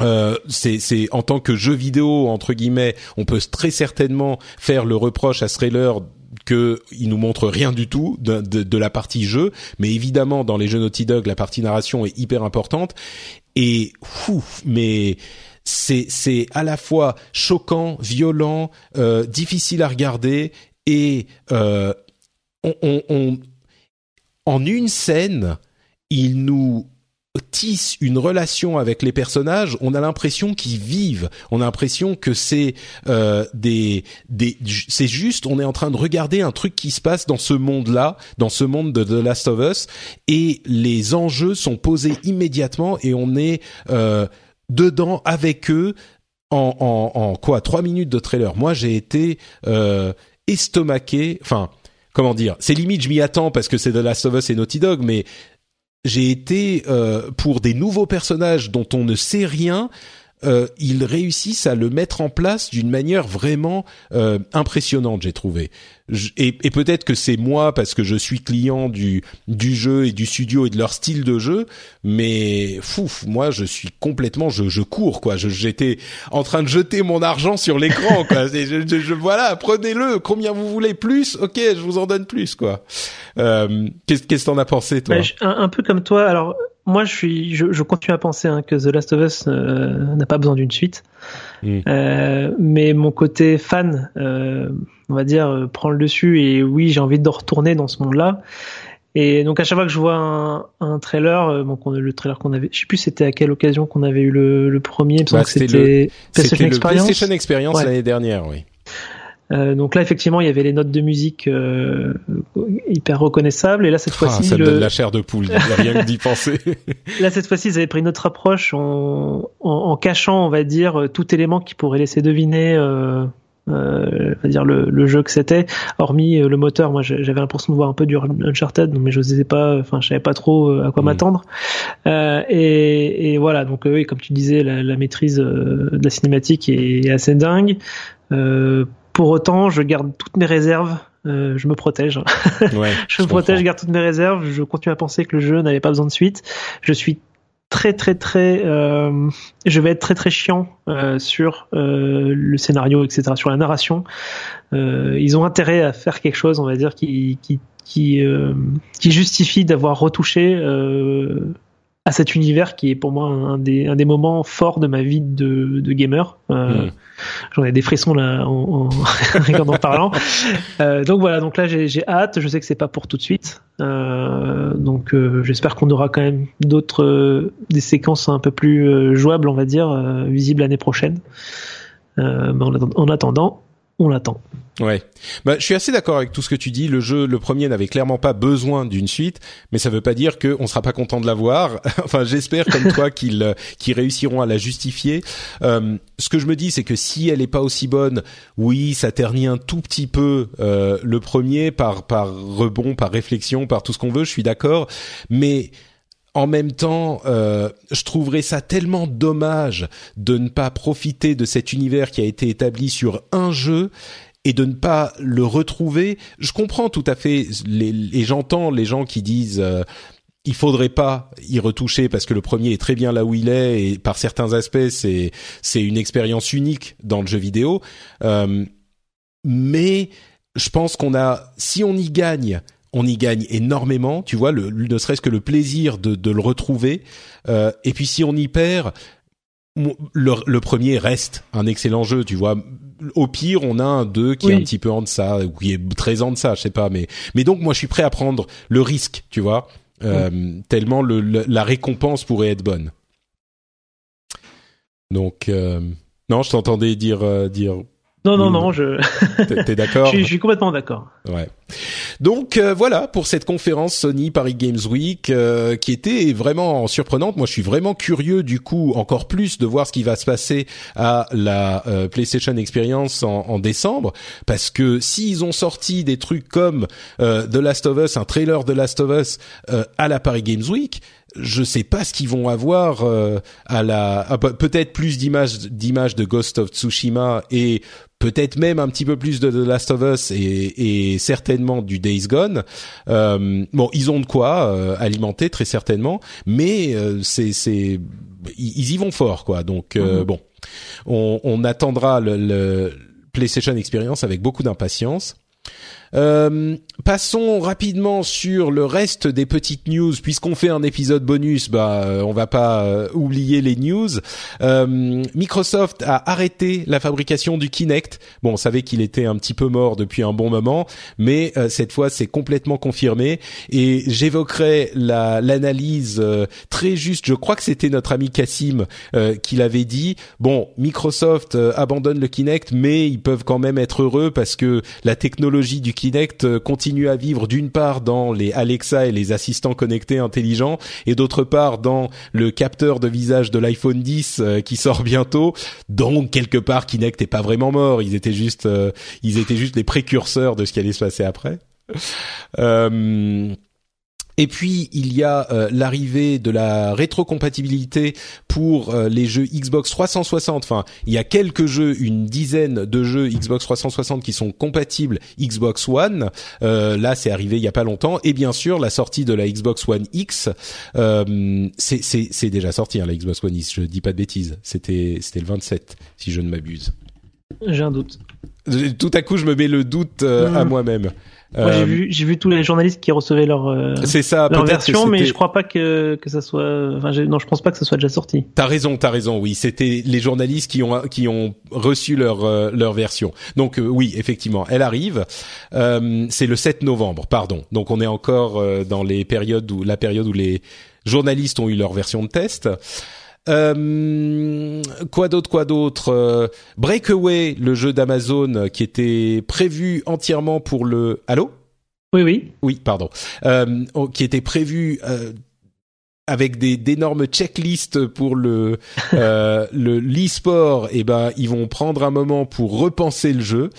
euh, c'est en tant que jeu vidéo entre guillemets, on peut très certainement faire le reproche à ce trailer que il nous montre rien du tout de, de, de, la partie jeu, mais évidemment dans les jeux Naughty Dog la partie narration est hyper importante et ouf, mais c'est c'est à la fois choquant, violent, euh, difficile à regarder et euh, on, on, en une scène, il nous tisse une relation avec les personnages, on a l'impression qu'ils vivent, on a l'impression que c'est euh, des, des c'est juste, on est en train de regarder un truc qui se passe dans ce monde-là, dans ce monde de The Last of Us, et les enjeux sont posés immédiatement et on est euh, dedans avec eux en, en, en quoi trois minutes de trailer. Moi, j'ai été euh, estomaqué. Enfin, comment dire C'est limite, je m'y attends parce que c'est The Last of Us et Naughty Dog, mais j'ai été euh, pour des nouveaux personnages dont on ne sait rien euh, ils réussissent à le mettre en place d'une manière vraiment euh, impressionnante, j'ai trouvé. Et, et peut-être que c'est moi parce que je suis client du du jeu et du studio et de leur style de jeu, mais fouf, moi je suis complètement, je, je cours quoi. J'étais en train de jeter mon argent sur l'écran quoi. je, je, je, voilà, prenez-le, combien vous voulez plus, ok, je vous en donne plus quoi. Euh, qu'est-ce que t'en as pensé toi? Bah, un, un, peu comme toi. Alors moi, je suis, je, je, continue à penser hein, que The Last of Us euh, n'a pas besoin d'une suite, mm. euh, mais mon côté fan, euh, on va dire, euh, prend le dessus et oui, j'ai envie de retourner dans ce monde-là. Et donc à chaque fois que je vois un, un trailer, euh, bon, le trailer qu'on avait, je sais plus c'était à quelle occasion qu'on avait eu le, le premier, bah, c'était PlayStation. PlayStation Experience l'année dernière, oui. Euh, donc là, effectivement, il y avait les notes de musique euh, hyper reconnaissables. Et là, cette ah, fois-ci, ça le... donne la chair de poule. Il n'y a rien que d'y penser. là, cette fois-ci, ils avaient pris une autre approche en, en, en, cachant, on va dire, tout élément qui pourrait laisser deviner. Euh, euh, dire le, le, jeu que c'était hormis euh, le moteur moi j'avais l'impression de voir un peu du Uncharted mais je n'osais pas enfin je savais pas trop euh, à quoi mm. m'attendre euh, et, et, voilà donc oui comme tu disais la, la maîtrise de la cinématique est, assez dingue euh, pour autant, je garde toutes mes réserves. Euh, je me protège. Ouais, je, me protège, je garde toutes mes réserves. Je continue à penser que le jeu n'avait pas besoin de suite. Je suis très très très. Euh, je vais être très très chiant euh, sur euh, le scénario, etc. Sur la narration. Euh, ils ont intérêt à faire quelque chose, on va dire, qui qui qui, euh, qui justifie d'avoir retouché à cet univers qui est pour moi un des, un des moments forts de ma vie de, de gamer. Euh, hmm. J'en ai des frissons là en, en, en parlant. Euh, donc voilà, donc là j'ai hâte. Je sais que c'est pas pour tout de suite. Euh, donc euh, j'espère qu'on aura quand même d'autres euh, des séquences un peu plus jouables, on va dire, visibles l'année prochaine. mais en, en attendant, on l'attend. Ouais, bah, je suis assez d'accord avec tout ce que tu dis. Le jeu, le premier n'avait clairement pas besoin d'une suite, mais ça veut pas dire qu'on sera pas content de la voir. enfin, j'espère comme toi qu'ils euh, qu'ils réussiront à la justifier. Euh, ce que je me dis, c'est que si elle est pas aussi bonne, oui, ça ternit un tout petit peu euh, le premier par par rebond, par réflexion, par tout ce qu'on veut. Je suis d'accord, mais en même temps, euh, je trouverais ça tellement dommage de ne pas profiter de cet univers qui a été établi sur un jeu et de ne pas le retrouver. Je comprends tout à fait, les, et j'entends les gens qui disent euh, il faudrait pas y retoucher parce que le premier est très bien là où il est et par certains aspects c'est c'est une expérience unique dans le jeu vidéo. Euh, mais je pense qu'on a, si on y gagne on y gagne énormément, tu vois, le, ne serait-ce que le plaisir de, de le retrouver. Euh, et puis si on y perd, le, le, premier reste un excellent jeu, tu vois. Au pire, on a un 2 qui est un petit peu en deçà, ou qui est très en deçà, je sais pas. Mais, mais donc, moi, je suis prêt à prendre le risque, tu vois, euh, tellement le, la récompense pourrait être bonne. Donc, euh, non, je t'entendais dire... Euh, dire non, non, non, je... T'es d'accord je, je suis complètement d'accord. Ouais. Donc euh, voilà pour cette conférence Sony Paris Games Week euh, qui était vraiment surprenante. Moi, je suis vraiment curieux du coup encore plus de voir ce qui va se passer à la euh, PlayStation Experience en, en, décembre parce que s'ils ont sorti des trucs comme The Last of Us, un trailer de Last of Us à la Paris Games Week, je sais pas ce qu'ils vont avoir à la peut-être plus d'images d'images de Ghost of Tsushima et peut-être même un petit peu plus de The Last of Us et, et certainement du Days Gone. Euh, bon, ils ont de quoi euh, alimenter très certainement, mais euh, c'est c'est ils y vont fort quoi. Donc euh, mhm. bon, on, on attendra le, le PlayStation Experience avec beaucoup d'impatience. Euh, passons rapidement sur le reste des petites news, puisqu'on fait un épisode bonus. Bah, euh, on va pas euh, oublier les news. Microsoft a arrêté la fabrication du Kinect. Bon, on savait qu'il était un petit peu mort depuis un bon moment, mais cette fois c'est complètement confirmé. Et j'évoquerai l'analyse très juste. Je crois que c'était notre ami Cassim qui l'avait dit. Bon, Microsoft abandonne le Kinect, mais ils peuvent quand même être heureux parce que la technologie du Kinect euh, continue à vivre d'une part dans les Alexa et les assistants connectés intelligents et d'autre part dans le capteur de visage de l'iPhone 10 euh, qui sort bientôt. Donc quelque part Kinect est pas vraiment mort, ils étaient juste euh, ils étaient juste les précurseurs de ce qui allait se passer après. Et puis il y a euh, l'arrivée de la rétrocompatibilité pour euh, les jeux Xbox 360. Enfin, il y a quelques jeux, une dizaine de jeux Xbox 360 qui sont compatibles Xbox One. Euh, là, c'est arrivé il y a pas longtemps. Et bien sûr, la sortie de la Xbox One X, c'est déjà sorti hein, la Xbox One X. Je dis pas de bêtises. C'était c'était le 27, si je ne m'abuse. J'ai un doute. Tout à coup, je me mets le doute à moi-même. Moi, j'ai euh, vu, j'ai vu tous les journalistes qui recevaient leur, euh, c'est ça, leur version, mais je crois pas que que ça soit. Enfin, non, je pense pas que ça soit déjà sorti. T'as raison, t'as raison. Oui, c'était les journalistes qui ont qui ont reçu leur euh, leur version. Donc oui, effectivement, elle arrive. c'est le 7 novembre, pardon. Donc on est encore dans les périodes où la période où les journalistes ont eu leur version de test. Euh, quoi d'autre, quoi d'autre euh, Breakaway, le jeu d'Amazon qui était prévu entièrement pour le. Allô? Oui, oui. Oui, pardon. Euh, qui était prévu avec des d'énormes checklists pour le euh, le l'e-sport et eh ben ils vont prendre un moment pour repenser le jeu.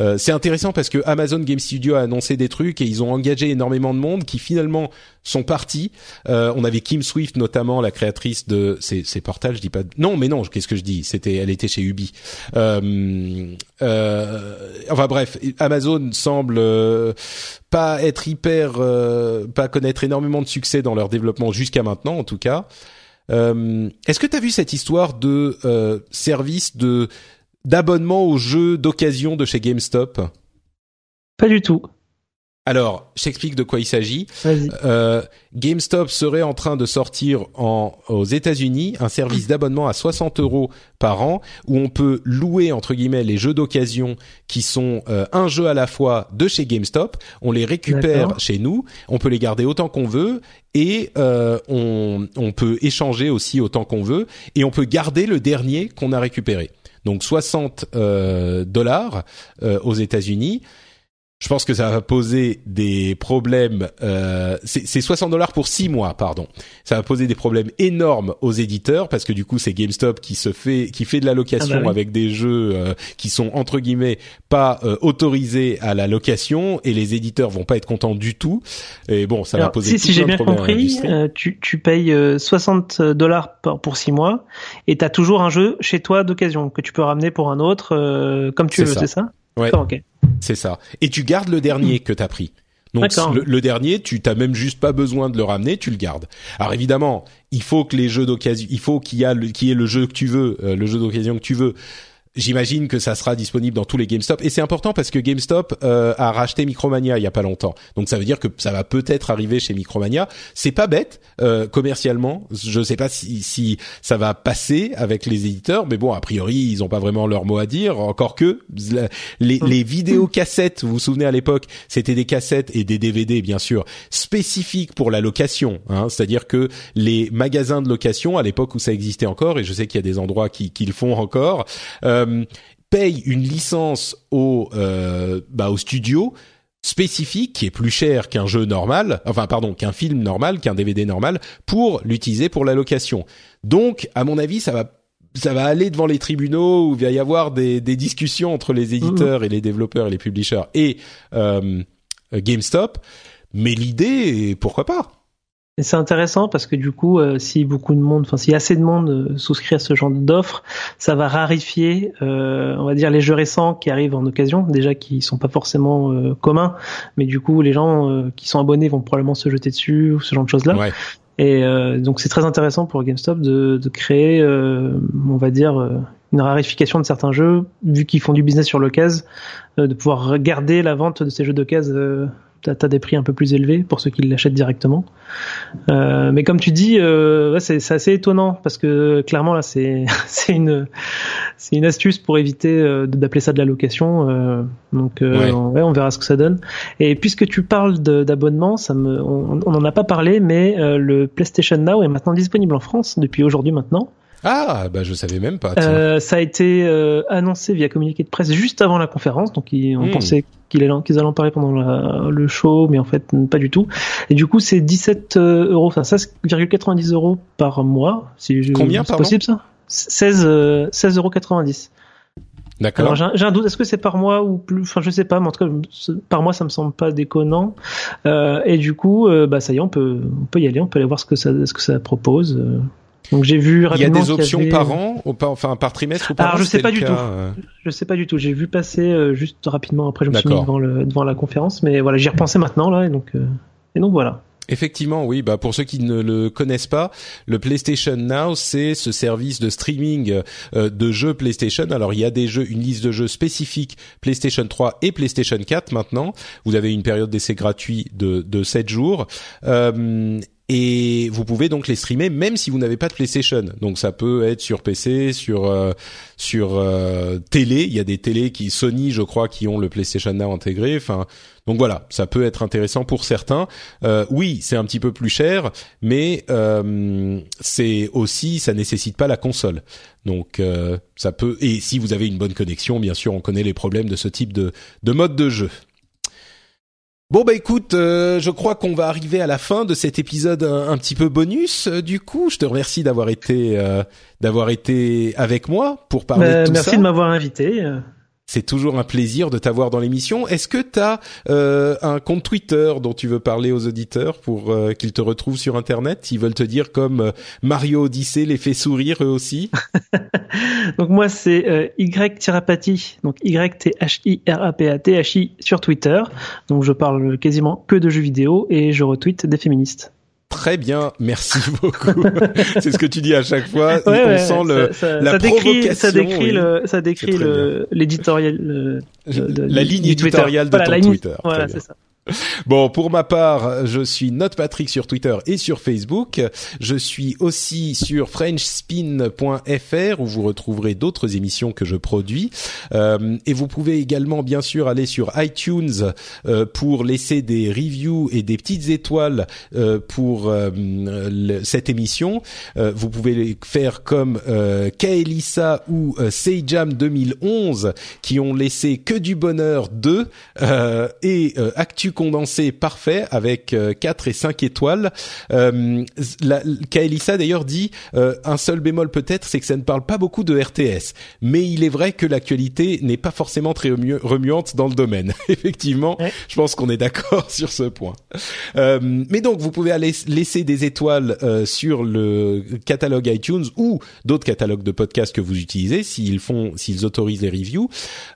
Euh, c'est intéressant parce que Amazon Game Studio a annoncé des trucs et ils ont engagé énormément de monde qui finalement sont partis. Euh, on avait Kim Swift notamment, la créatrice de ces, ces. Je dis pas non, mais non. Qu'est-ce que je dis? C'était, elle était chez Ubi. Euh, euh, enfin bref, Amazon semble euh, pas être hyper, euh, pas connaître énormément de succès dans leur développement jusqu'à maintenant, en tout cas. Est-ce que tu as vu cette histoire de service de d'abonnement aux jeux d'occasion de chez GameStop? Pas du tout. Alors, j'explique de quoi il s'agit. Euh, GameStop serait en train de sortir en, aux États-Unis un service d'abonnement à 60 euros par an où on peut louer entre guillemets les jeux d'occasion qui sont euh, un jeu à la fois de chez GameStop. On les récupère chez nous, on peut les garder autant qu'on veut et euh, on, on peut échanger aussi autant qu'on veut et on peut garder le dernier qu'on a récupéré. Donc 60 euh, dollars euh, aux États-Unis je pense que ça va poser des problèmes. Euh, c'est 60 dollars pour 6 mois, pardon. Ça va poser des problèmes énormes aux éditeurs parce que du coup c'est GameStop qui se fait, qui fait de la location ah bah avec des jeux euh, qui sont entre guillemets pas euh, autorisés à la location et les éditeurs vont pas être contents du tout. Et bon, ça va poser. Si, si j'ai bien compris, euh, tu, tu payes 60 dollars pour 6 mois et tu as toujours un jeu chez toi d'occasion que tu peux ramener pour un autre comme tu veux, c'est ça? Ouais. C'est ça. Et tu gardes le dernier que t'as pris. Donc le, dernier, tu t'as même juste pas besoin de le ramener, tu le gardes. Alors évidemment, il faut que les jeux d'occasion, il faut qu'il y a le, qu'il y ait le jeu que tu veux, euh, le jeu d'occasion que tu veux J'imagine que ça sera disponible dans tous les GameStop et c'est important parce que GameStop euh, a racheté Micromania il y a pas longtemps. Donc ça veut dire que ça va peut-être arriver chez Micromania. C'est pas bête euh, commercialement. Je sais pas si, si ça va passer avec les éditeurs, mais bon a priori ils ont pas vraiment leur mot à dire. Encore que les, mm. les vidéos cassettes, vous vous souvenez à l'époque, c'était des cassettes et des DVD bien sûr spécifiques pour la location. Hein, C'est-à-dire que les magasins de location à l'époque où ça existait encore et je sais qu'il y a des endroits qui, qui le font encore. Euh, euh, paye une licence au euh, bah, au studio spécifique qui est plus cher qu'un jeu normal, enfin pardon, qu'un film normal, qu'un DVD normal, pour l'utiliser pour la location. Donc, à mon avis, ça va ça va aller devant les tribunaux où il va y avoir des, des discussions entre les éditeurs mmh. et les développeurs et les publishers et euh, GameStop. Mais l'idée, pourquoi pas et c'est intéressant parce que du coup, euh, si beaucoup de monde, enfin si assez de monde euh, souscrit à ce genre d'offres, ça va rarifier, euh, on va dire les jeux récents qui arrivent en occasion, déjà qui sont pas forcément euh, communs, mais du coup les gens qui sont abonnés vont probablement se jeter dessus ou ce genre de choses là. Ouais. Et donc c'est très intéressant pour GameStop de, de créer, on va dire, une rarification de certains jeux, vu qu'ils font du business sur l'occasion, de pouvoir garder la vente de ces jeux d'occasion t'as as des prix un peu plus élevés pour ceux qui l'achètent directement. Euh, mais comme tu dis, euh, ouais, c'est assez étonnant parce que clairement là c'est c'est une c'est une astuce pour éviter euh, d'appeler ça de la location. Euh, donc euh, ouais. On, verra ce que ça donne. Et puisque tu parles d'abonnement, ça me on, on en a pas parlé, mais le PlayStation Now est maintenant disponible en France depuis aujourd'hui maintenant. Ah, bah je savais même pas. Euh, ça a été euh, annoncé via communiqué de presse juste avant la conférence, donc on hmm. pensait qu'ils allaient, en parler pendant le show, mais en fait pas du tout. Et du coup, c'est 17 euh, euros, enfin 16,90 euros par mois. Si Combien C'est possible ça? 16 16,90 euros. D'accord. J'ai un doute. Est-ce que c'est par mois ou plus? Enfin, je sais pas. Mais en tout cas, par mois, ça me semble pas déconnant. Euh, et du coup, bah ça y est, on peut, on peut y aller. On peut aller voir ce que ça, ce que ça propose. Donc j'ai vu Il y a des options par an, ou enfin par trimestre ou par Alors je sais pas du tout. Euh je sais pas du tout. J'ai vu passer euh, juste rapidement après je me suis mis devant, le, devant la conférence, mais voilà j'y repensais maintenant là et donc euh, et donc voilà. Effectivement, oui. Bah pour ceux qui ne le connaissent pas, le PlayStation Now, c'est ce service de streaming de jeux PlayStation. Alors il y a des jeux, une liste de jeux spécifiques PlayStation 3 et PlayStation 4 maintenant. Vous avez une période d'essai gratuit de de 7 jours. Euh, et vous pouvez donc les streamer même si vous n'avez pas de PlayStation. Donc ça peut être sur PC, sur euh, sur euh, télé. Il y a des télés qui Sony, je crois, qui ont le PlayStation Now intégré. Enfin, donc voilà, ça peut être intéressant pour certains. Euh, oui, c'est un petit peu plus cher, mais c'est aussi ça nécessite pas la console. Donc ça peut et si vous avez une bonne connexion, bien sûr, on connaît les problèmes de ce type de de mode de jeu. Bon bah écoute, euh, je crois qu'on va arriver à la fin de cet épisode un, petit peu bonus. Euh, du coup, je te remercie d'avoir été euh, d'avoir été avec moi pour parler de tout merci ça. Merci de m'avoir invité. C'est toujours un plaisir de t'avoir dans l'émission. Est-ce que tu as euh, un compte Twitter dont tu veux parler aux auditeurs pour euh, qu'ils te retrouvent sur Internet? Ils veulent te dire comme euh, Mario Odyssey les fait sourire eux aussi Donc moi c'est Y Tirapati, donc Y T H I R A P A T H I sur Twitter. Donc je parle quasiment que de jeux vidéo et je retweete des féministes. Très bien, merci beaucoup. c'est ce que tu dis à chaque fois. on sent le, ça, la décrit, ça décrit le, ça décrit l'éditorial, la ligne éditoriale de ton Twitter. Voilà, c'est ça. Bon, pour ma part, je suis Note Patrick sur Twitter et sur Facebook. Je suis aussi sur FrenchSpin.fr où vous retrouverez d'autres émissions que je produis. Euh, et vous pouvez également, bien sûr, aller sur iTunes euh, pour laisser des reviews et des petites étoiles euh, pour euh, cette émission. Euh, vous pouvez faire comme Kaelissa ou Sejam 2011 qui ont laissé que du bonheur 2 et Actu condensé parfait avec euh, 4 et 5 étoiles. Euh, la, Kaelissa d'ailleurs dit euh, un seul bémol peut-être, c'est que ça ne parle pas beaucoup de RTS. Mais il est vrai que l'actualité n'est pas forcément très remuante dans le domaine. Effectivement, je pense qu'on est d'accord sur ce point. Euh, mais donc vous pouvez aller laisser des étoiles euh, sur le catalogue iTunes ou d'autres catalogues de podcasts que vous utilisez s'ils font, s'ils autorisent les reviews.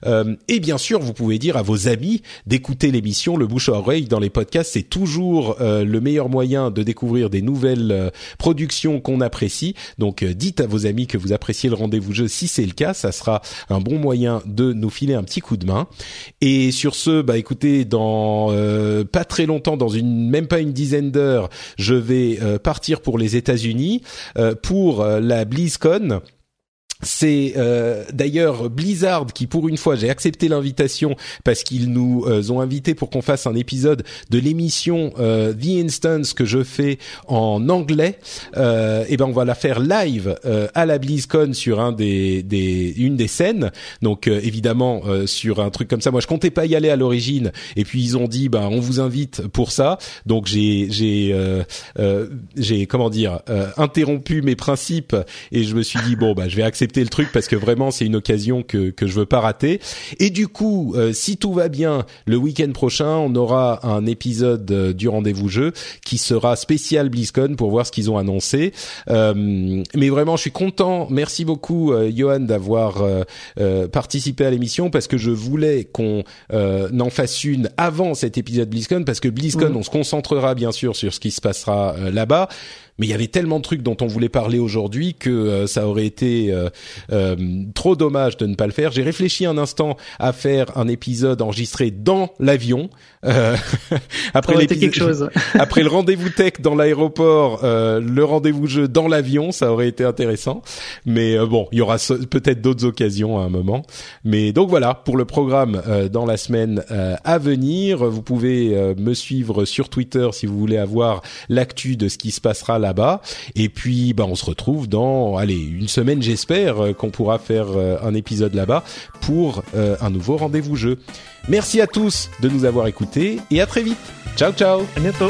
Euh, et bien sûr, vous pouvez dire à vos amis d'écouter l'émission Le Bouche oreille dans les podcasts, c'est toujours euh, le meilleur moyen de découvrir des nouvelles euh, productions qu'on apprécie. Donc euh, dites à vos amis que vous appréciez le rendez-vous jeu si c'est le cas, ça sera un bon moyen de nous filer un petit coup de main. Et sur ce, bah écoutez, dans pas très longtemps, dans une même pas une dizaine d'heures, je vais partir pour les États-Unis pour la BlizzCon c'est euh, d'ailleurs Blizzard qui, pour une fois, j'ai accepté l'invitation parce qu'ils nous euh, ont invités pour qu'on fasse un épisode de l'émission euh, The Instance que je fais en anglais. et ben on va la faire live à la BlizzCon sur un des, des une des scènes. Donc évidemment sur un truc comme ça, moi je comptais pas y aller à l'origine. Et puis ils ont dit ben on vous invite pour ça. Donc j'ai j'ai j'ai comment dire interrompu mes principes et je me suis dit bon bah je vais accepter le truc parce que vraiment c'est une occasion que que je veux pas rater. Et du coup, euh, si tout va bien, le week-end prochain, on aura un épisode euh, du rendez-vous jeu qui sera spécial BlizzCon pour voir ce qu'ils ont annoncé. Euh, mais vraiment, je suis content. Merci beaucoup, Johan, d'avoir participé à l'émission parce que je voulais qu'on en fasse une avant cet épisode BlizzCon parce que BlizzCon, mmh. on se concentrera bien sûr sur ce qui se passera là-bas mais il y avait tellement de trucs dont on voulait parler aujourd'hui que euh, ça aurait été euh, euh, trop dommage de ne pas le faire. J'ai réfléchi un instant à faire un épisode enregistré dans l'avion. après quelque chose. après le rendez-vous tech dans l'aéroport, le rendez-vous jeu dans l'avion, ça aurait été intéressant. Mais bon, il y aura peut-être d'autres occasions à un moment. Mais donc voilà pour le programme dans la semaine à venir. Vous pouvez me suivre sur Twitter si vous voulez avoir l'actu de ce qui se passera là là-bas. Et puis, bah, on se retrouve dans, allez, une semaine, j'espère euh, qu'on pourra faire euh, un épisode là-bas pour euh, un nouveau rendez-vous jeu. Merci à tous de nous avoir écoutés et à très vite. Ciao, ciao. À bientôt.